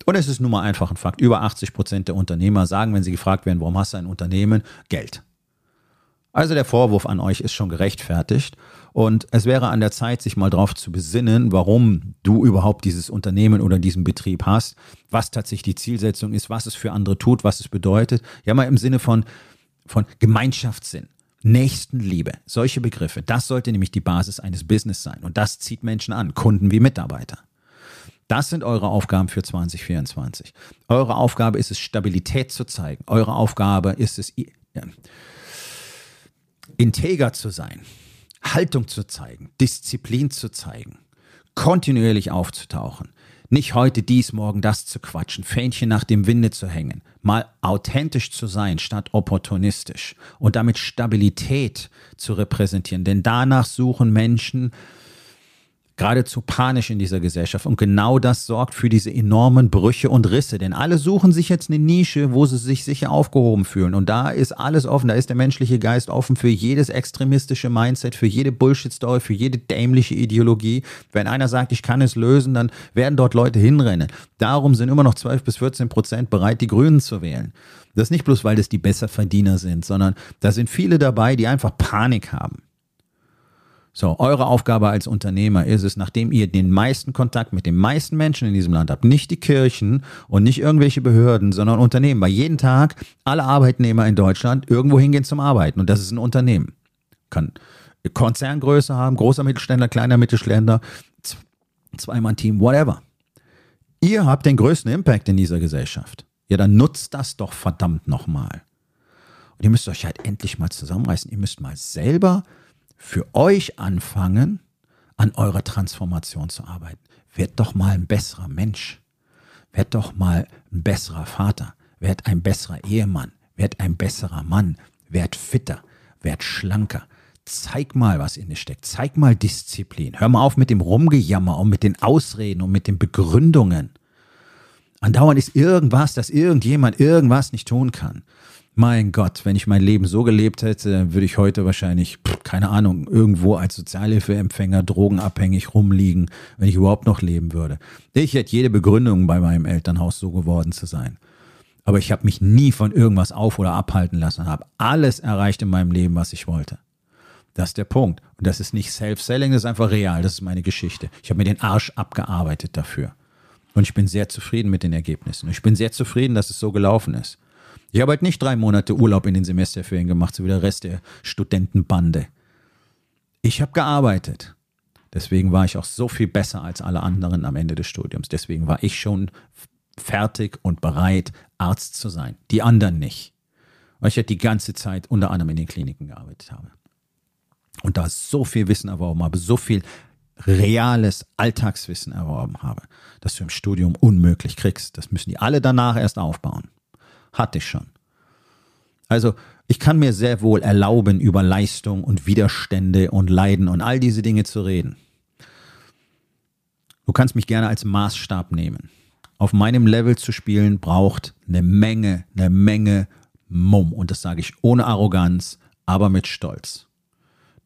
Und es ist nun mal einfach ein Fakt. Über 80 Prozent der Unternehmer sagen, wenn sie gefragt werden, warum hast du ein Unternehmen? Geld. Also der Vorwurf an euch ist schon gerechtfertigt. Und es wäre an der Zeit, sich mal darauf zu besinnen, warum du überhaupt dieses Unternehmen oder diesen Betrieb hast, was tatsächlich die Zielsetzung ist, was es für andere tut, was es bedeutet. Ja, mal im Sinne von, von Gemeinschaftssinn. Nächstenliebe, solche Begriffe, das sollte nämlich die Basis eines Business sein. Und das zieht Menschen an, Kunden wie Mitarbeiter. Das sind eure Aufgaben für 2024. Eure Aufgabe ist es, Stabilität zu zeigen. Eure Aufgabe ist es, integer zu sein, Haltung zu zeigen, Disziplin zu zeigen, kontinuierlich aufzutauchen. Nicht heute dies, morgen das zu quatschen, Fähnchen nach dem Winde zu hängen, mal authentisch zu sein statt opportunistisch und damit Stabilität zu repräsentieren. Denn danach suchen Menschen, geradezu panisch in dieser Gesellschaft. Und genau das sorgt für diese enormen Brüche und Risse. Denn alle suchen sich jetzt eine Nische, wo sie sich sicher aufgehoben fühlen. Und da ist alles offen. Da ist der menschliche Geist offen für jedes extremistische Mindset, für jede Bullshit-Story, für jede dämliche Ideologie. Wenn einer sagt, ich kann es lösen, dann werden dort Leute hinrennen. Darum sind immer noch 12 bis 14 Prozent bereit, die Grünen zu wählen. Das ist nicht bloß, weil das die Besserverdiener sind, sondern da sind viele dabei, die einfach Panik haben. So, eure Aufgabe als Unternehmer ist es, nachdem ihr den meisten Kontakt mit den meisten Menschen in diesem Land habt, nicht die Kirchen und nicht irgendwelche Behörden, sondern Unternehmen, weil jeden Tag alle Arbeitnehmer in Deutschland irgendwo hingehen zum Arbeiten und das ist ein Unternehmen. Kann Konzerngröße haben, großer Mittelständler, kleiner Mittelständler, Zweimann-Team, whatever. Ihr habt den größten Impact in dieser Gesellschaft. Ja, dann nutzt das doch verdammt nochmal. Und ihr müsst euch halt endlich mal zusammenreißen. Ihr müsst mal selber für euch anfangen, an eurer Transformation zu arbeiten. Werd doch mal ein besserer Mensch. Werd doch mal ein besserer Vater. Werd ein besserer Ehemann. Werd ein besserer Mann. Werd fitter. Werd schlanker. Zeig mal, was in dir steckt. Zeig mal Disziplin. Hör mal auf mit dem Rumgejammer und mit den Ausreden und mit den Begründungen. Andauernd ist irgendwas, dass irgendjemand irgendwas nicht tun kann. Mein Gott, wenn ich mein Leben so gelebt hätte, würde ich heute wahrscheinlich, keine Ahnung, irgendwo als Sozialhilfeempfänger drogenabhängig rumliegen, wenn ich überhaupt noch leben würde. Ich hätte jede Begründung bei meinem Elternhaus so geworden zu sein. Aber ich habe mich nie von irgendwas auf oder abhalten lassen, habe alles erreicht in meinem Leben, was ich wollte. Das ist der Punkt. Und das ist nicht Self-Selling, das ist einfach real. Das ist meine Geschichte. Ich habe mir den Arsch abgearbeitet dafür. Und ich bin sehr zufrieden mit den Ergebnissen. Ich bin sehr zufrieden, dass es so gelaufen ist. Ich habe halt nicht drei Monate Urlaub in den Semesterferien gemacht, so wie der Rest der Studentenbande. Ich habe gearbeitet. Deswegen war ich auch so viel besser als alle anderen am Ende des Studiums. Deswegen war ich schon fertig und bereit, Arzt zu sein. Die anderen nicht. Weil ich halt die ganze Zeit unter anderem in den Kliniken gearbeitet habe. Und da so viel Wissen erworben habe, so viel reales Alltagswissen erworben habe, dass du im Studium unmöglich kriegst. Das müssen die alle danach erst aufbauen. Hatte ich schon. Also ich kann mir sehr wohl erlauben, über Leistung und Widerstände und Leiden und all diese Dinge zu reden. Du kannst mich gerne als Maßstab nehmen. Auf meinem Level zu spielen braucht eine Menge, eine Menge Mumm. Und das sage ich ohne Arroganz, aber mit Stolz.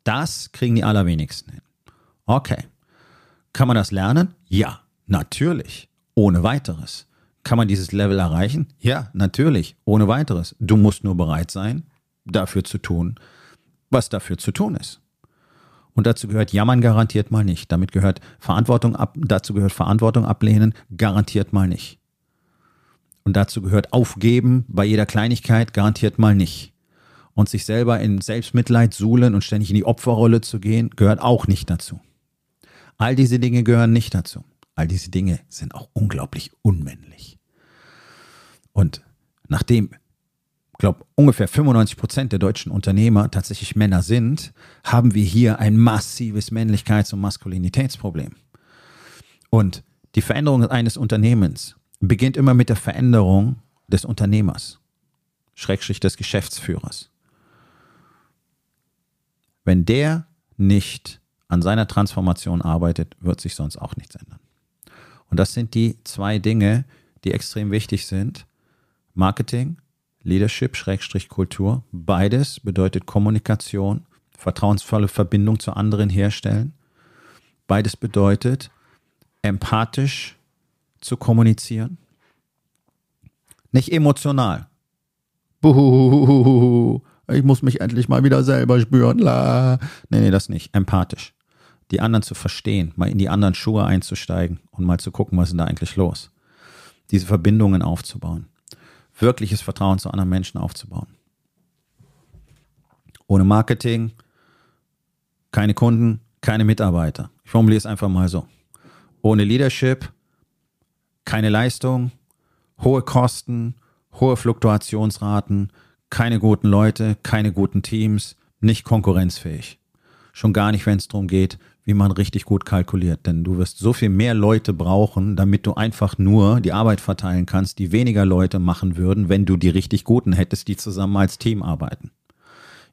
Das kriegen die allerwenigsten hin. Okay. Kann man das lernen? Ja, natürlich. Ohne weiteres. Kann man dieses Level erreichen? Ja, natürlich, ohne weiteres. Du musst nur bereit sein, dafür zu tun, was dafür zu tun ist. Und dazu gehört Jammern garantiert mal nicht. Damit gehört Verantwortung ab, dazu gehört Verantwortung ablehnen garantiert mal nicht. Und dazu gehört Aufgeben bei jeder Kleinigkeit garantiert mal nicht. Und sich selber in Selbstmitleid suhlen und ständig in die Opferrolle zu gehen, gehört auch nicht dazu. All diese Dinge gehören nicht dazu. All diese Dinge sind auch unglaublich unmännlich. Und nachdem, glaube ungefähr 95 Prozent der deutschen Unternehmer tatsächlich Männer sind, haben wir hier ein massives Männlichkeits- und Maskulinitätsproblem. Und die Veränderung eines Unternehmens beginnt immer mit der Veränderung des Unternehmers, Schrägstrich des Geschäftsführers. Wenn der nicht an seiner Transformation arbeitet, wird sich sonst auch nichts ändern. Und das sind die zwei Dinge, die extrem wichtig sind. Marketing, Leadership, Schrägstrich Kultur. Beides bedeutet Kommunikation, vertrauensvolle Verbindung zu anderen herstellen. Beides bedeutet, empathisch zu kommunizieren. Nicht emotional. Buhuhuhuhu, ich muss mich endlich mal wieder selber spüren. La. Nee, nee, das nicht. Empathisch. Die anderen zu verstehen, mal in die anderen Schuhe einzusteigen und mal zu gucken, was ist da eigentlich los. Diese Verbindungen aufzubauen. Wirkliches Vertrauen zu anderen Menschen aufzubauen. Ohne Marketing, keine Kunden, keine Mitarbeiter. Ich formuliere es einfach mal so. Ohne Leadership, keine Leistung, hohe Kosten, hohe Fluktuationsraten, keine guten Leute, keine guten Teams, nicht konkurrenzfähig. Schon gar nicht, wenn es darum geht, wie man richtig gut kalkuliert. Denn du wirst so viel mehr Leute brauchen, damit du einfach nur die Arbeit verteilen kannst, die weniger Leute machen würden, wenn du die richtig guten hättest, die zusammen als Team arbeiten.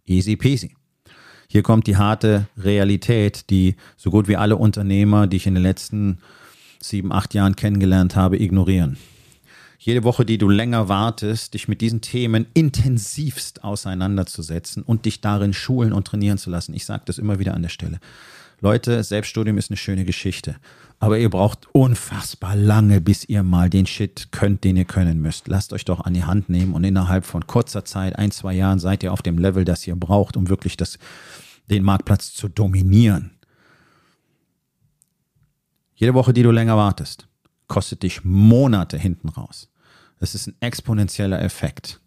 Easy peasy. Hier kommt die harte Realität, die so gut wie alle Unternehmer, die ich in den letzten sieben, acht Jahren kennengelernt habe, ignorieren. Jede Woche, die du länger wartest, dich mit diesen Themen intensivst auseinanderzusetzen und dich darin schulen und trainieren zu lassen. Ich sage das immer wieder an der Stelle. Leute, Selbststudium ist eine schöne Geschichte. Aber ihr braucht unfassbar lange, bis ihr mal den Shit könnt, den ihr können müsst. Lasst euch doch an die Hand nehmen und innerhalb von kurzer Zeit, ein, zwei Jahren, seid ihr auf dem Level, das ihr braucht, um wirklich das den Marktplatz zu dominieren. Jede Woche, die du länger wartest, kostet dich Monate hinten raus. Das ist ein exponentieller Effekt.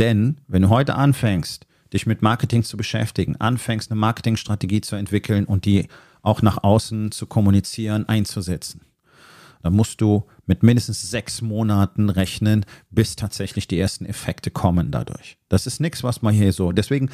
Denn wenn du heute anfängst, dich mit Marketing zu beschäftigen, anfängst, eine Marketingstrategie zu entwickeln und die auch nach außen zu kommunizieren, einzusetzen, dann musst du mit mindestens sechs Monaten rechnen, bis tatsächlich die ersten Effekte kommen dadurch. Das ist nichts, was man hier so, deswegen,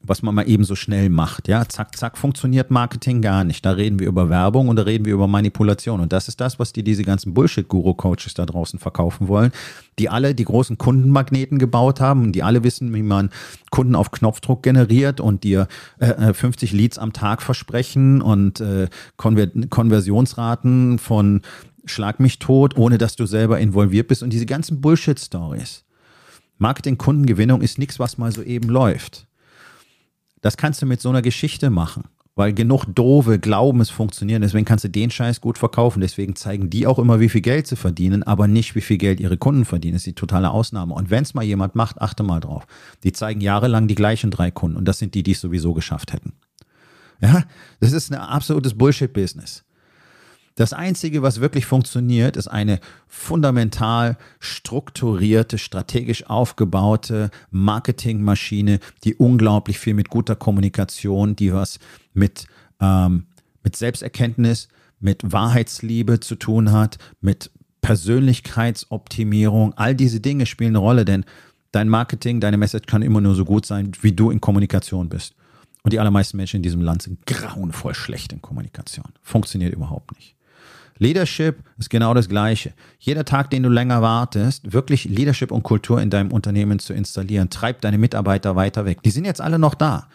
was man mal eben so schnell macht. Ja, zack, zack, funktioniert Marketing gar nicht. Da reden wir über Werbung und da reden wir über Manipulation. Und das ist das, was die diese ganzen Bullshit-Guru-Coaches da draußen verkaufen wollen, die alle die großen Kundenmagneten gebaut haben und die alle wissen, wie man Kunden auf Knopfdruck generiert und dir äh, 50 äh, Leads am Tag versprechen und äh, Konver Konversionsraten von Schlag mich tot, ohne dass du selber involviert bist und diese ganzen Bullshit-Stories. Marketing-Kundengewinnung ist nichts, was mal so eben läuft. Das kannst du mit so einer Geschichte machen, weil genug Dove glauben, es funktioniert. Deswegen kannst du den Scheiß gut verkaufen. Deswegen zeigen die auch immer, wie viel Geld sie verdienen, aber nicht, wie viel Geld ihre Kunden verdienen. Das ist die totale Ausnahme. Und wenn es mal jemand macht, achte mal drauf. Die zeigen jahrelang die gleichen drei Kunden und das sind die, die es sowieso geschafft hätten. Ja, das ist ein absolutes Bullshit-Business. Das Einzige, was wirklich funktioniert, ist eine fundamental strukturierte, strategisch aufgebaute Marketingmaschine, die unglaublich viel mit guter Kommunikation, die was mit, ähm, mit Selbsterkenntnis, mit Wahrheitsliebe zu tun hat, mit Persönlichkeitsoptimierung. All diese Dinge spielen eine Rolle, denn dein Marketing, deine Message kann immer nur so gut sein, wie du in Kommunikation bist. Und die allermeisten Menschen in diesem Land sind grauenvoll schlecht in Kommunikation. Funktioniert überhaupt nicht. Leadership ist genau das Gleiche. Jeder Tag, den du länger wartest, wirklich Leadership und Kultur in deinem Unternehmen zu installieren, treibt deine Mitarbeiter weiter weg. Die sind jetzt alle noch da.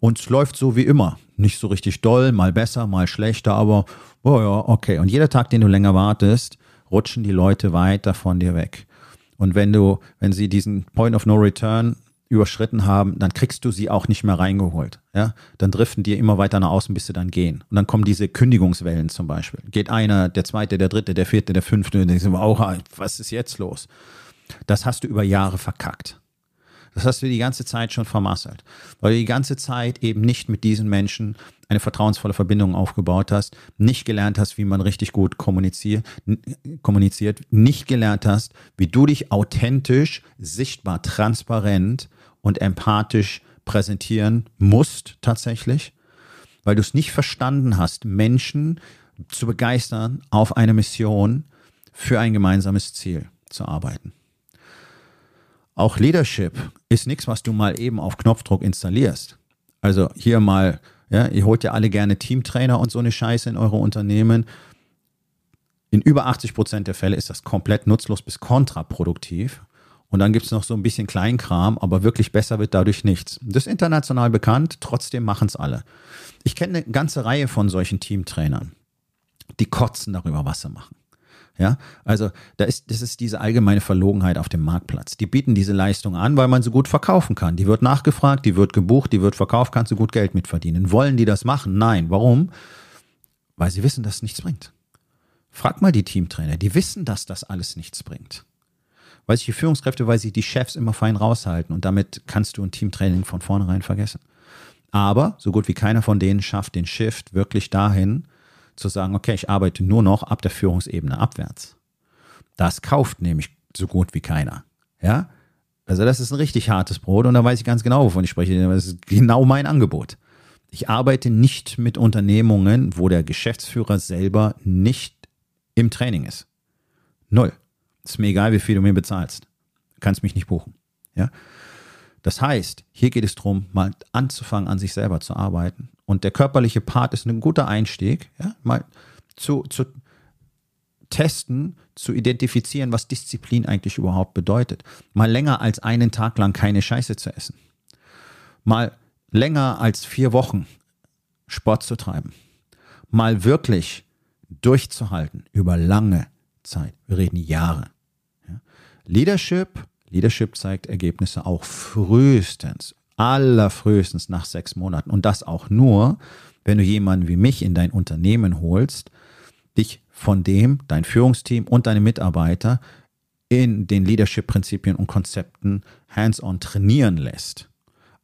Und es läuft so wie immer. Nicht so richtig doll, mal besser, mal schlechter, aber oh ja, okay. Und jeder Tag, den du länger wartest, rutschen die Leute weiter von dir weg. Und wenn du, wenn sie diesen Point of No Return überschritten haben, dann kriegst du sie auch nicht mehr reingeholt. Ja? Dann driften die immer weiter nach außen, bis sie dann gehen. Und dann kommen diese Kündigungswellen zum Beispiel. Geht einer, der zweite, der dritte, der vierte, der fünfte, und denkst du, oh, was ist jetzt los? Das hast du über Jahre verkackt. Das hast du die ganze Zeit schon vermasselt, weil du die ganze Zeit eben nicht mit diesen Menschen eine vertrauensvolle Verbindung aufgebaut hast, nicht gelernt hast, wie man richtig gut kommuniziert, kommuniziert, nicht gelernt hast, wie du dich authentisch, sichtbar, transparent und empathisch präsentieren musst tatsächlich, weil du es nicht verstanden hast, Menschen zu begeistern, auf eine Mission für ein gemeinsames Ziel zu arbeiten. Auch Leadership ist nichts, was du mal eben auf Knopfdruck installierst. Also hier mal, ja, ihr holt ja alle gerne Teamtrainer und so eine Scheiße in eure Unternehmen. In über 80 Prozent der Fälle ist das komplett nutzlos bis kontraproduktiv. Und dann gibt es noch so ein bisschen Kleinkram, aber wirklich besser wird dadurch nichts. Das ist international bekannt, trotzdem machen es alle. Ich kenne eine ganze Reihe von solchen Teamtrainern, die kotzen darüber, was sie machen. Ja, also da ist, das ist diese allgemeine Verlogenheit auf dem Marktplatz. Die bieten diese Leistung an, weil man sie gut verkaufen kann. Die wird nachgefragt, die wird gebucht, die wird verkauft, kannst du gut Geld mitverdienen. Wollen die das machen? Nein. Warum? Weil sie wissen, dass es nichts bringt. Frag mal die Teamtrainer, die wissen, dass das alles nichts bringt. Weil sich die Führungskräfte, weil sie die Chefs immer fein raushalten und damit kannst du ein Teamtraining von vornherein vergessen. Aber so gut wie keiner von denen schafft den Shift wirklich dahin, zu sagen, okay, ich arbeite nur noch ab der Führungsebene abwärts. Das kauft nämlich so gut wie keiner. Ja? Also das ist ein richtig hartes Brot und da weiß ich ganz genau, wovon ich spreche. Das ist genau mein Angebot. Ich arbeite nicht mit Unternehmungen, wo der Geschäftsführer selber nicht im Training ist. Null. Ist mir egal, wie viel du mir bezahlst. Du kannst mich nicht buchen. Ja? Das heißt, hier geht es darum, mal anzufangen, an sich selber zu arbeiten. Und der körperliche Part ist ein guter Einstieg, ja? mal zu, zu testen, zu identifizieren, was Disziplin eigentlich überhaupt bedeutet. Mal länger als einen Tag lang keine Scheiße zu essen. Mal länger als vier Wochen Sport zu treiben. Mal wirklich durchzuhalten über lange Zeit. Wir reden Jahre. Leadership, Leadership zeigt Ergebnisse auch frühestens, allerfrühestens nach sechs Monaten. Und das auch nur, wenn du jemanden wie mich in dein Unternehmen holst, dich von dem, dein Führungsteam und deine Mitarbeiter in den Leadership-Prinzipien und Konzepten hands-on trainieren lässt.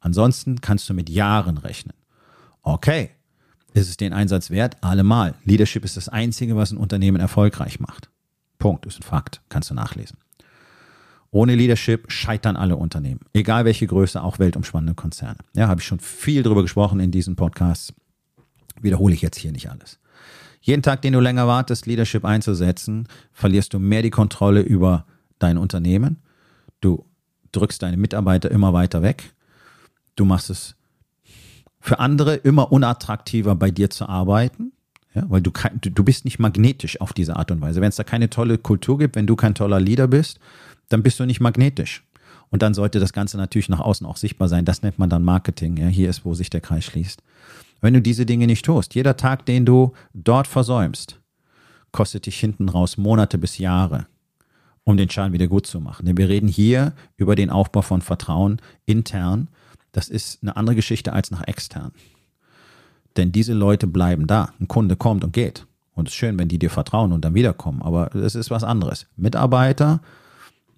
Ansonsten kannst du mit Jahren rechnen. Okay, ist es den Einsatz wert? Allemal. Leadership ist das Einzige, was ein Unternehmen erfolgreich macht. Punkt, ist ein Fakt, kannst du nachlesen. Ohne Leadership scheitern alle Unternehmen, egal welche Größe, auch weltumspannende Konzerne. Ja, habe ich schon viel drüber gesprochen in diesem Podcast. Wiederhole ich jetzt hier nicht alles. Jeden Tag, den du länger wartest, Leadership einzusetzen, verlierst du mehr die Kontrolle über dein Unternehmen. Du drückst deine Mitarbeiter immer weiter weg. Du machst es für andere immer unattraktiver, bei dir zu arbeiten. Ja, weil du, du bist nicht magnetisch auf diese Art und Weise. Wenn es da keine tolle Kultur gibt, wenn du kein toller Leader bist, dann bist du nicht magnetisch. Und dann sollte das Ganze natürlich nach außen auch sichtbar sein. Das nennt man dann Marketing. Ja, hier ist, wo sich der Kreis schließt. Wenn du diese Dinge nicht tust, jeder Tag, den du dort versäumst, kostet dich hinten raus Monate bis Jahre, um den Schaden wieder gut zu machen. Denn wir reden hier über den Aufbau von Vertrauen intern das ist eine andere Geschichte als nach extern. Denn diese Leute bleiben da. Ein Kunde kommt und geht. Und es ist schön, wenn die dir vertrauen und dann wiederkommen. Aber es ist was anderes. Mitarbeiter,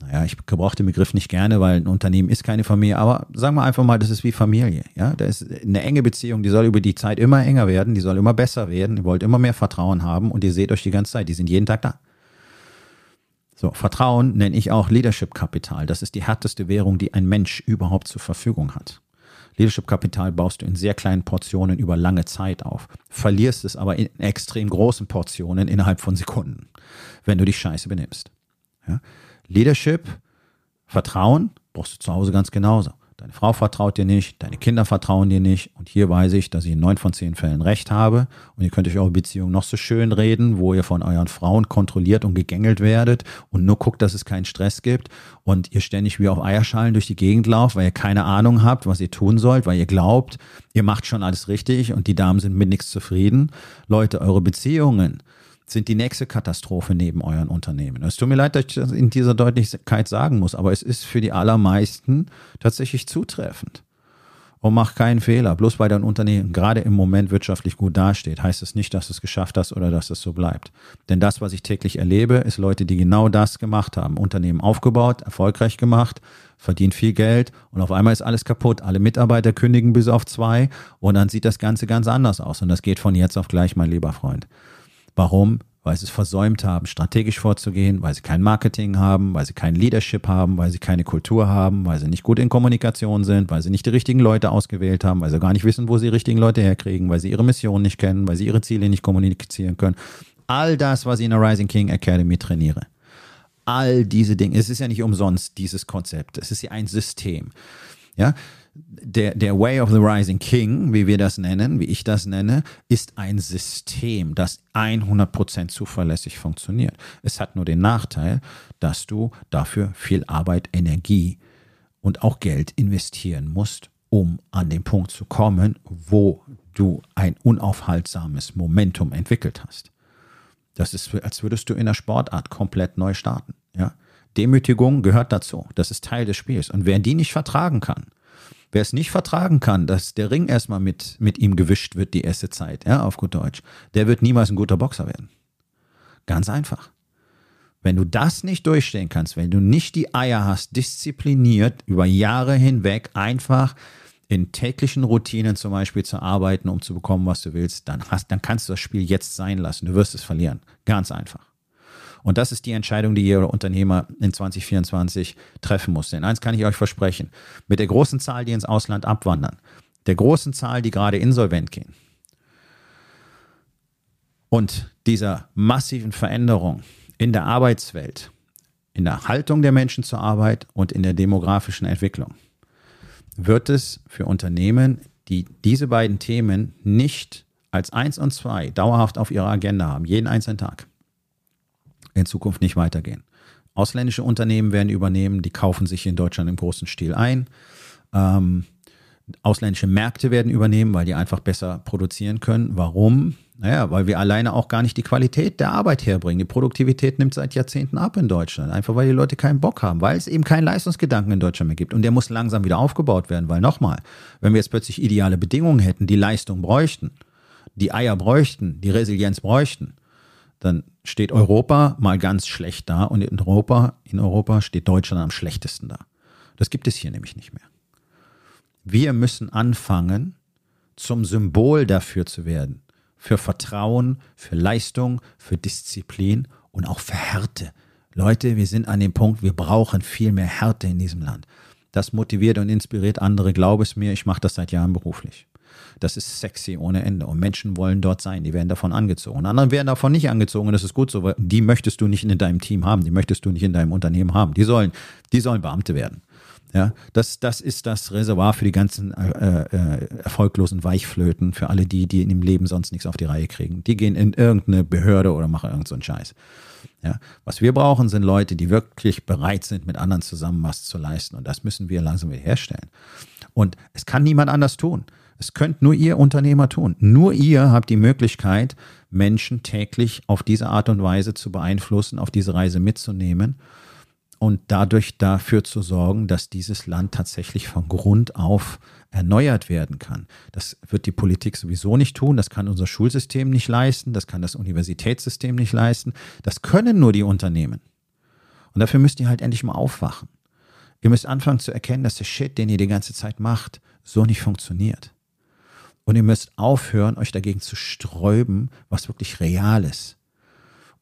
naja, ich gebrauche den Begriff nicht gerne, weil ein Unternehmen ist keine Familie, aber sagen wir einfach mal, das ist wie Familie. Ja, da ist eine enge Beziehung, die soll über die Zeit immer enger werden, die soll immer besser werden, ihr wollt immer mehr Vertrauen haben und ihr seht euch die ganze Zeit, die sind jeden Tag da. So, Vertrauen nenne ich auch Leadership-Kapital. Das ist die härteste Währung, die ein Mensch überhaupt zur Verfügung hat. Leadership-Kapital baust du in sehr kleinen Portionen über lange Zeit auf, verlierst es aber in extrem großen Portionen innerhalb von Sekunden, wenn du dich scheiße benimmst. Ja? Leadership, Vertrauen brauchst du zu Hause ganz genauso. Deine Frau vertraut dir nicht, deine Kinder vertrauen dir nicht. Und hier weiß ich, dass ich in neun von zehn Fällen recht habe. Und ihr könnt euch eure Beziehung noch so schön reden, wo ihr von euren Frauen kontrolliert und gegängelt werdet und nur guckt, dass es keinen Stress gibt und ihr ständig wie auf Eierschalen durch die Gegend lauft, weil ihr keine Ahnung habt, was ihr tun sollt, weil ihr glaubt, ihr macht schon alles richtig und die Damen sind mit nichts zufrieden. Leute, eure Beziehungen sind die nächste Katastrophe neben euren Unternehmen. Es tut mir leid, dass ich das in dieser Deutlichkeit sagen muss, aber es ist für die allermeisten tatsächlich zutreffend. Und mach keinen Fehler. Bloß weil dein Unternehmen gerade im Moment wirtschaftlich gut dasteht, heißt es nicht, dass du es geschafft hast oder dass es so bleibt. Denn das, was ich täglich erlebe, ist Leute, die genau das gemacht haben. Unternehmen aufgebaut, erfolgreich gemacht, verdient viel Geld und auf einmal ist alles kaputt. Alle Mitarbeiter kündigen bis auf zwei und dann sieht das Ganze ganz anders aus. Und das geht von jetzt auf gleich, mein lieber Freund. Warum? Weil sie es versäumt haben, strategisch vorzugehen, weil sie kein Marketing haben, weil sie kein Leadership haben, weil sie keine Kultur haben, weil sie nicht gut in Kommunikation sind, weil sie nicht die richtigen Leute ausgewählt haben, weil sie gar nicht wissen, wo sie die richtigen Leute herkriegen, weil sie ihre Mission nicht kennen, weil sie ihre Ziele nicht kommunizieren können. All das, was ich in der Rising King Academy trainiere. All diese Dinge. Es ist ja nicht umsonst dieses Konzept. Es ist ja ein System. Ja, der, der Way of the Rising King, wie wir das nennen, wie ich das nenne, ist ein System, das 100% zuverlässig funktioniert. Es hat nur den Nachteil, dass du dafür viel Arbeit, Energie und auch Geld investieren musst, um an den Punkt zu kommen, wo du ein unaufhaltsames Momentum entwickelt hast. Das ist, als würdest du in der Sportart komplett neu starten. Ja? Demütigung gehört dazu. Das ist Teil des Spiels. Und wer die nicht vertragen kann, Wer es nicht vertragen kann, dass der Ring erstmal mit, mit ihm gewischt wird die erste Zeit, ja, auf gut Deutsch, der wird niemals ein guter Boxer werden. Ganz einfach. Wenn du das nicht durchstehen kannst, wenn du nicht die Eier hast, diszipliniert über Jahre hinweg einfach in täglichen Routinen zum Beispiel zu arbeiten, um zu bekommen, was du willst, dann, hast, dann kannst du das Spiel jetzt sein lassen. Du wirst es verlieren. Ganz einfach. Und das ist die Entscheidung, die jeder Unternehmer in 2024 treffen muss. Denn eins kann ich euch versprechen, mit der großen Zahl, die ins Ausland abwandern, der großen Zahl, die gerade insolvent gehen und dieser massiven Veränderung in der Arbeitswelt, in der Haltung der Menschen zur Arbeit und in der demografischen Entwicklung, wird es für Unternehmen, die diese beiden Themen nicht als eins und zwei dauerhaft auf ihrer Agenda haben, jeden einzelnen Tag, in Zukunft nicht weitergehen. Ausländische Unternehmen werden übernehmen, die kaufen sich in Deutschland im großen Stil ein. Ähm, ausländische Märkte werden übernehmen, weil die einfach besser produzieren können. Warum? Naja, weil wir alleine auch gar nicht die Qualität der Arbeit herbringen. Die Produktivität nimmt seit Jahrzehnten ab in Deutschland. Einfach weil die Leute keinen Bock haben, weil es eben keinen Leistungsgedanken in Deutschland mehr gibt. Und der muss langsam wieder aufgebaut werden, weil nochmal, wenn wir jetzt plötzlich ideale Bedingungen hätten, die Leistung bräuchten, die Eier bräuchten, die Resilienz bräuchten, dann steht Europa mal ganz schlecht da und in Europa, in Europa steht Deutschland am schlechtesten da. Das gibt es hier nämlich nicht mehr. Wir müssen anfangen, zum Symbol dafür zu werden, für Vertrauen, für Leistung, für Disziplin und auch für Härte. Leute, wir sind an dem Punkt, wir brauchen viel mehr Härte in diesem Land. Das motiviert und inspiriert andere, glaube es mir, ich mache das seit Jahren beruflich. Das ist sexy ohne Ende. Und Menschen wollen dort sein. Die werden davon angezogen. Andere werden davon nicht angezogen. Und das ist gut so, weil die möchtest du nicht in deinem Team haben. Die möchtest du nicht in deinem Unternehmen haben. Die sollen, die sollen Beamte werden. Ja, das, das ist das Reservoir für die ganzen äh, äh, erfolglosen Weichflöten, für alle die, die in dem Leben sonst nichts auf die Reihe kriegen. Die gehen in irgendeine Behörde oder machen irgendeinen so Scheiß. Ja, was wir brauchen, sind Leute, die wirklich bereit sind, mit anderen zusammen was zu leisten. Und das müssen wir langsam wieder herstellen. Und es kann niemand anders tun. Es könnt nur ihr Unternehmer tun. Nur ihr habt die Möglichkeit, Menschen täglich auf diese Art und Weise zu beeinflussen, auf diese Reise mitzunehmen und dadurch dafür zu sorgen, dass dieses Land tatsächlich von Grund auf erneuert werden kann. Das wird die Politik sowieso nicht tun, das kann unser Schulsystem nicht leisten, das kann das Universitätssystem nicht leisten, das können nur die Unternehmen. Und dafür müsst ihr halt endlich mal aufwachen. Ihr müsst anfangen zu erkennen, dass der Shit, den ihr die ganze Zeit macht, so nicht funktioniert. Und ihr müsst aufhören, euch dagegen zu sträuben, was wirklich real ist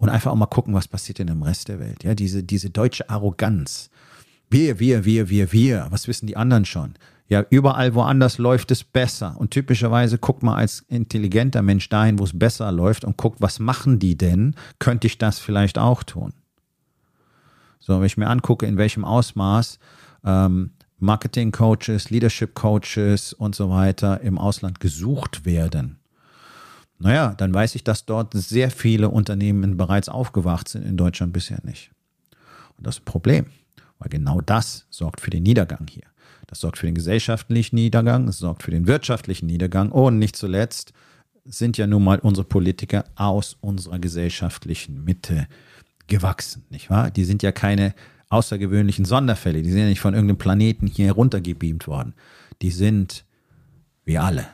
und einfach auch mal gucken, was passiert denn im Rest der Welt. Ja, diese, diese deutsche Arroganz. Wir, wir, wir, wir, wir. Was wissen die anderen schon? Ja, überall woanders läuft es besser. Und typischerweise guckt mal als intelligenter Mensch dahin, wo es besser läuft und guckt, was machen die denn? Könnte ich das vielleicht auch tun? So, wenn ich mir angucke, in welchem Ausmaß ähm, Marketing-Coaches, Leadership-Coaches und so weiter im Ausland gesucht werden, naja, dann weiß ich, dass dort sehr viele Unternehmen bereits aufgewacht sind, in Deutschland bisher nicht. Und das ist ein Problem, weil genau das sorgt für den Niedergang hier. Das sorgt für den gesellschaftlichen Niedergang, es sorgt für den wirtschaftlichen Niedergang und nicht zuletzt sind ja nun mal unsere Politiker aus unserer gesellschaftlichen Mitte gewachsen, nicht wahr? Die sind ja keine außergewöhnlichen Sonderfälle, die sind ja nicht von irgendeinem Planeten hier heruntergebeamt worden. Die sind wie alle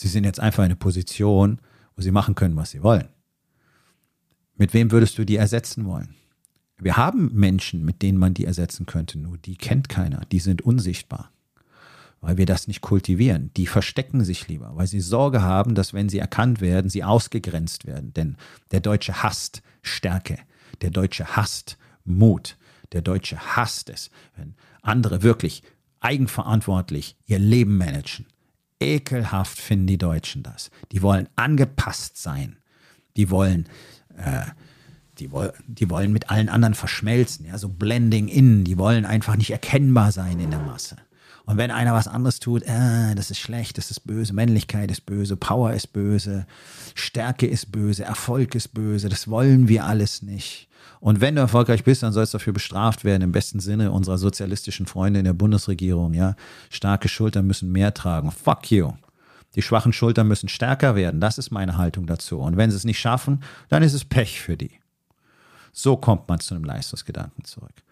Sie sind jetzt einfach in einer Position, wo sie machen können, was sie wollen. Mit wem würdest du die ersetzen wollen? Wir haben Menschen, mit denen man die ersetzen könnte, nur die kennt keiner, die sind unsichtbar, weil wir das nicht kultivieren. Die verstecken sich lieber, weil sie Sorge haben, dass wenn sie erkannt werden, sie ausgegrenzt werden. Denn der Deutsche hasst Stärke, der Deutsche hasst Mut, der Deutsche hasst es, wenn andere wirklich eigenverantwortlich ihr Leben managen, ekelhaft finden die Deutschen das. Die wollen angepasst sein. Die wollen, äh, die, wollen, die wollen mit allen anderen verschmelzen, ja, so blending in. Die wollen einfach nicht erkennbar sein in der Masse. Und wenn einer was anderes tut, äh, das ist schlecht, das ist böse, Männlichkeit ist böse, Power ist böse, Stärke ist böse, Erfolg ist böse, das wollen wir alles nicht. Und wenn du erfolgreich bist, dann sollst du dafür bestraft werden, im besten Sinne unserer sozialistischen Freunde in der Bundesregierung, ja. Starke Schultern müssen mehr tragen. Fuck you. Die schwachen Schultern müssen stärker werden. Das ist meine Haltung dazu. Und wenn sie es nicht schaffen, dann ist es Pech für die. So kommt man zu einem Leistungsgedanken zurück.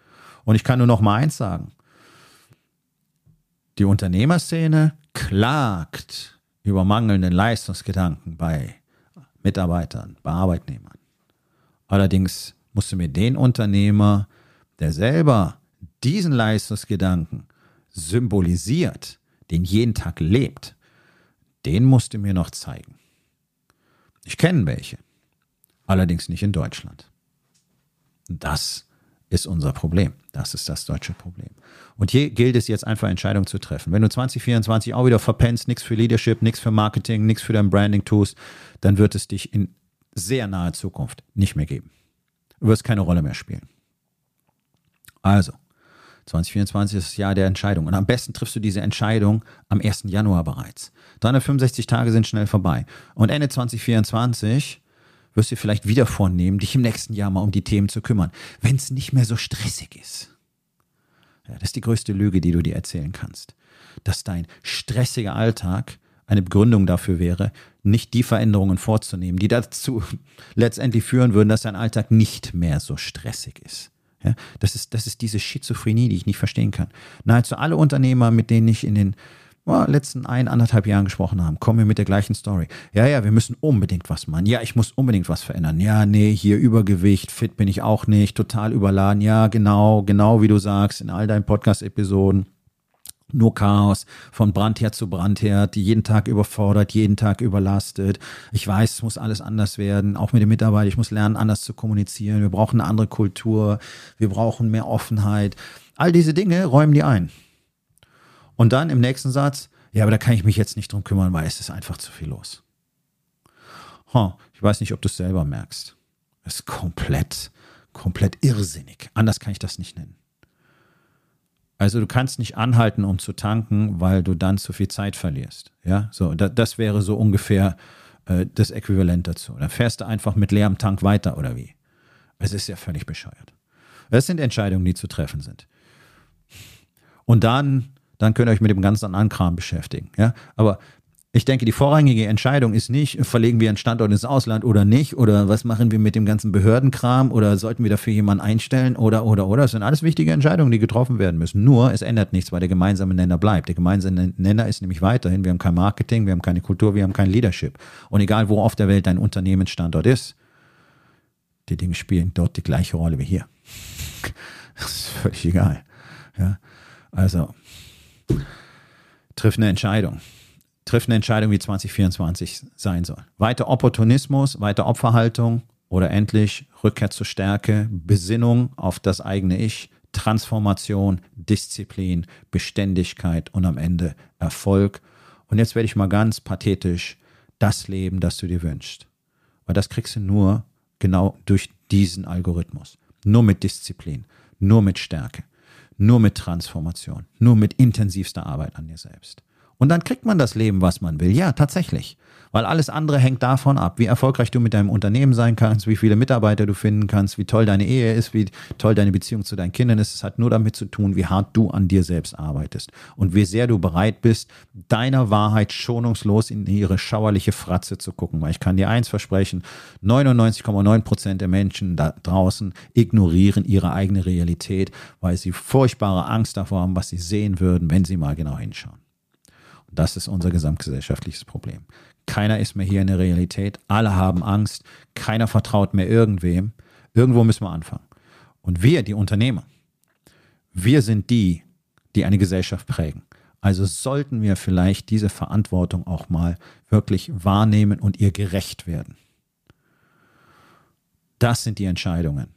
Und ich kann nur noch mal eins sagen. Die Unternehmerszene klagt über mangelnden Leistungsgedanken bei Mitarbeitern, bei Arbeitnehmern. Allerdings musst du mir den Unternehmer, der selber diesen Leistungsgedanken symbolisiert, den jeden Tag lebt, den musst du mir noch zeigen. Ich kenne welche, allerdings nicht in Deutschland. Das ist unser Problem. Das ist das deutsche Problem. Und hier gilt es jetzt einfach Entscheidungen zu treffen. Wenn du 2024 auch wieder verpennst, nichts für Leadership, nichts für Marketing, nichts für dein Branding tust, dann wird es dich in sehr naher Zukunft nicht mehr geben. Du wirst keine Rolle mehr spielen. Also, 2024 ist das Jahr der Entscheidung. Und am besten triffst du diese Entscheidung am 1. Januar bereits. 365 Tage sind schnell vorbei. Und Ende 2024 wirst du vielleicht wieder vornehmen, dich im nächsten Jahr mal um die Themen zu kümmern, wenn es nicht mehr so stressig ist. Ja, das ist die größte Lüge, die du dir erzählen kannst. Dass dein stressiger Alltag eine Begründung dafür wäre, nicht die Veränderungen vorzunehmen, die dazu letztendlich führen würden, dass dein Alltag nicht mehr so stressig ist. Ja, das ist, das ist diese Schizophrenie, die ich nicht verstehen kann. Nahezu alle Unternehmer, mit denen ich in den letzten ein, anderthalb Jahren gesprochen haben, kommen wir mit der gleichen Story. Ja, ja, wir müssen unbedingt was machen. Ja, ich muss unbedingt was verändern. Ja, nee, hier Übergewicht, fit bin ich auch nicht, total überladen. Ja, genau, genau wie du sagst in all deinen Podcast-Episoden nur Chaos, von Brandherd zu Brandherd, jeden Tag überfordert, jeden Tag überlastet. Ich weiß, es muss alles anders werden, auch mit den Mitarbeitern. Ich muss lernen, anders zu kommunizieren. Wir brauchen eine andere Kultur. Wir brauchen mehr Offenheit. All diese Dinge räumen die ein. Und dann im nächsten Satz, ja, aber da kann ich mich jetzt nicht drum kümmern, weil es ist einfach zu viel los. Huh, ich weiß nicht, ob du es selber merkst. Es ist komplett, komplett irrsinnig. Anders kann ich das nicht nennen. Also du kannst nicht anhalten, um zu tanken, weil du dann zu viel Zeit verlierst. Ja, so da, das wäre so ungefähr äh, das Äquivalent dazu. Dann fährst du einfach mit leerem Tank weiter oder wie? Es ist ja völlig bescheuert. Das sind Entscheidungen, die zu treffen sind. Und dann, dann könnt ihr euch mit dem ganzen anderen Kram beschäftigen. Ja, aber ich denke, die vorrangige Entscheidung ist nicht, verlegen wir einen Standort ins Ausland oder nicht, oder was machen wir mit dem ganzen Behördenkram, oder sollten wir dafür jemanden einstellen, oder, oder, oder. Das sind alles wichtige Entscheidungen, die getroffen werden müssen. Nur, es ändert nichts, weil der gemeinsame Nenner bleibt. Der gemeinsame Nenner ist nämlich weiterhin, wir haben kein Marketing, wir haben keine Kultur, wir haben kein Leadership. Und egal, wo auf der Welt dein Unternehmensstandort ist, die Dinge spielen dort die gleiche Rolle wie hier. Das ist völlig egal. Ja, also, triff eine Entscheidung trifft eine Entscheidung, wie 2024 sein soll. Weiter Opportunismus, weiter Opferhaltung oder endlich Rückkehr zur Stärke, Besinnung auf das eigene Ich, Transformation, Disziplin, Beständigkeit und am Ende Erfolg. Und jetzt werde ich mal ganz pathetisch das leben, das du dir wünschst. Weil das kriegst du nur genau durch diesen Algorithmus. Nur mit Disziplin, nur mit Stärke, nur mit Transformation, nur mit intensivster Arbeit an dir selbst. Und dann kriegt man das Leben, was man will. Ja, tatsächlich. Weil alles andere hängt davon ab, wie erfolgreich du mit deinem Unternehmen sein kannst, wie viele Mitarbeiter du finden kannst, wie toll deine Ehe ist, wie toll deine Beziehung zu deinen Kindern ist. Es hat nur damit zu tun, wie hart du an dir selbst arbeitest und wie sehr du bereit bist, deiner Wahrheit schonungslos in ihre schauerliche Fratze zu gucken. Weil ich kann dir eins versprechen, 99,9 Prozent der Menschen da draußen ignorieren ihre eigene Realität, weil sie furchtbare Angst davor haben, was sie sehen würden, wenn sie mal genau hinschauen. Das ist unser gesamtgesellschaftliches Problem. Keiner ist mehr hier in der Realität. Alle haben Angst. Keiner vertraut mehr irgendwem. Irgendwo müssen wir anfangen. Und wir, die Unternehmer, wir sind die, die eine Gesellschaft prägen. Also sollten wir vielleicht diese Verantwortung auch mal wirklich wahrnehmen und ihr gerecht werden. Das sind die Entscheidungen,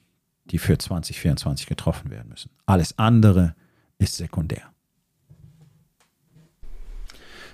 die für 2024 getroffen werden müssen. Alles andere ist sekundär.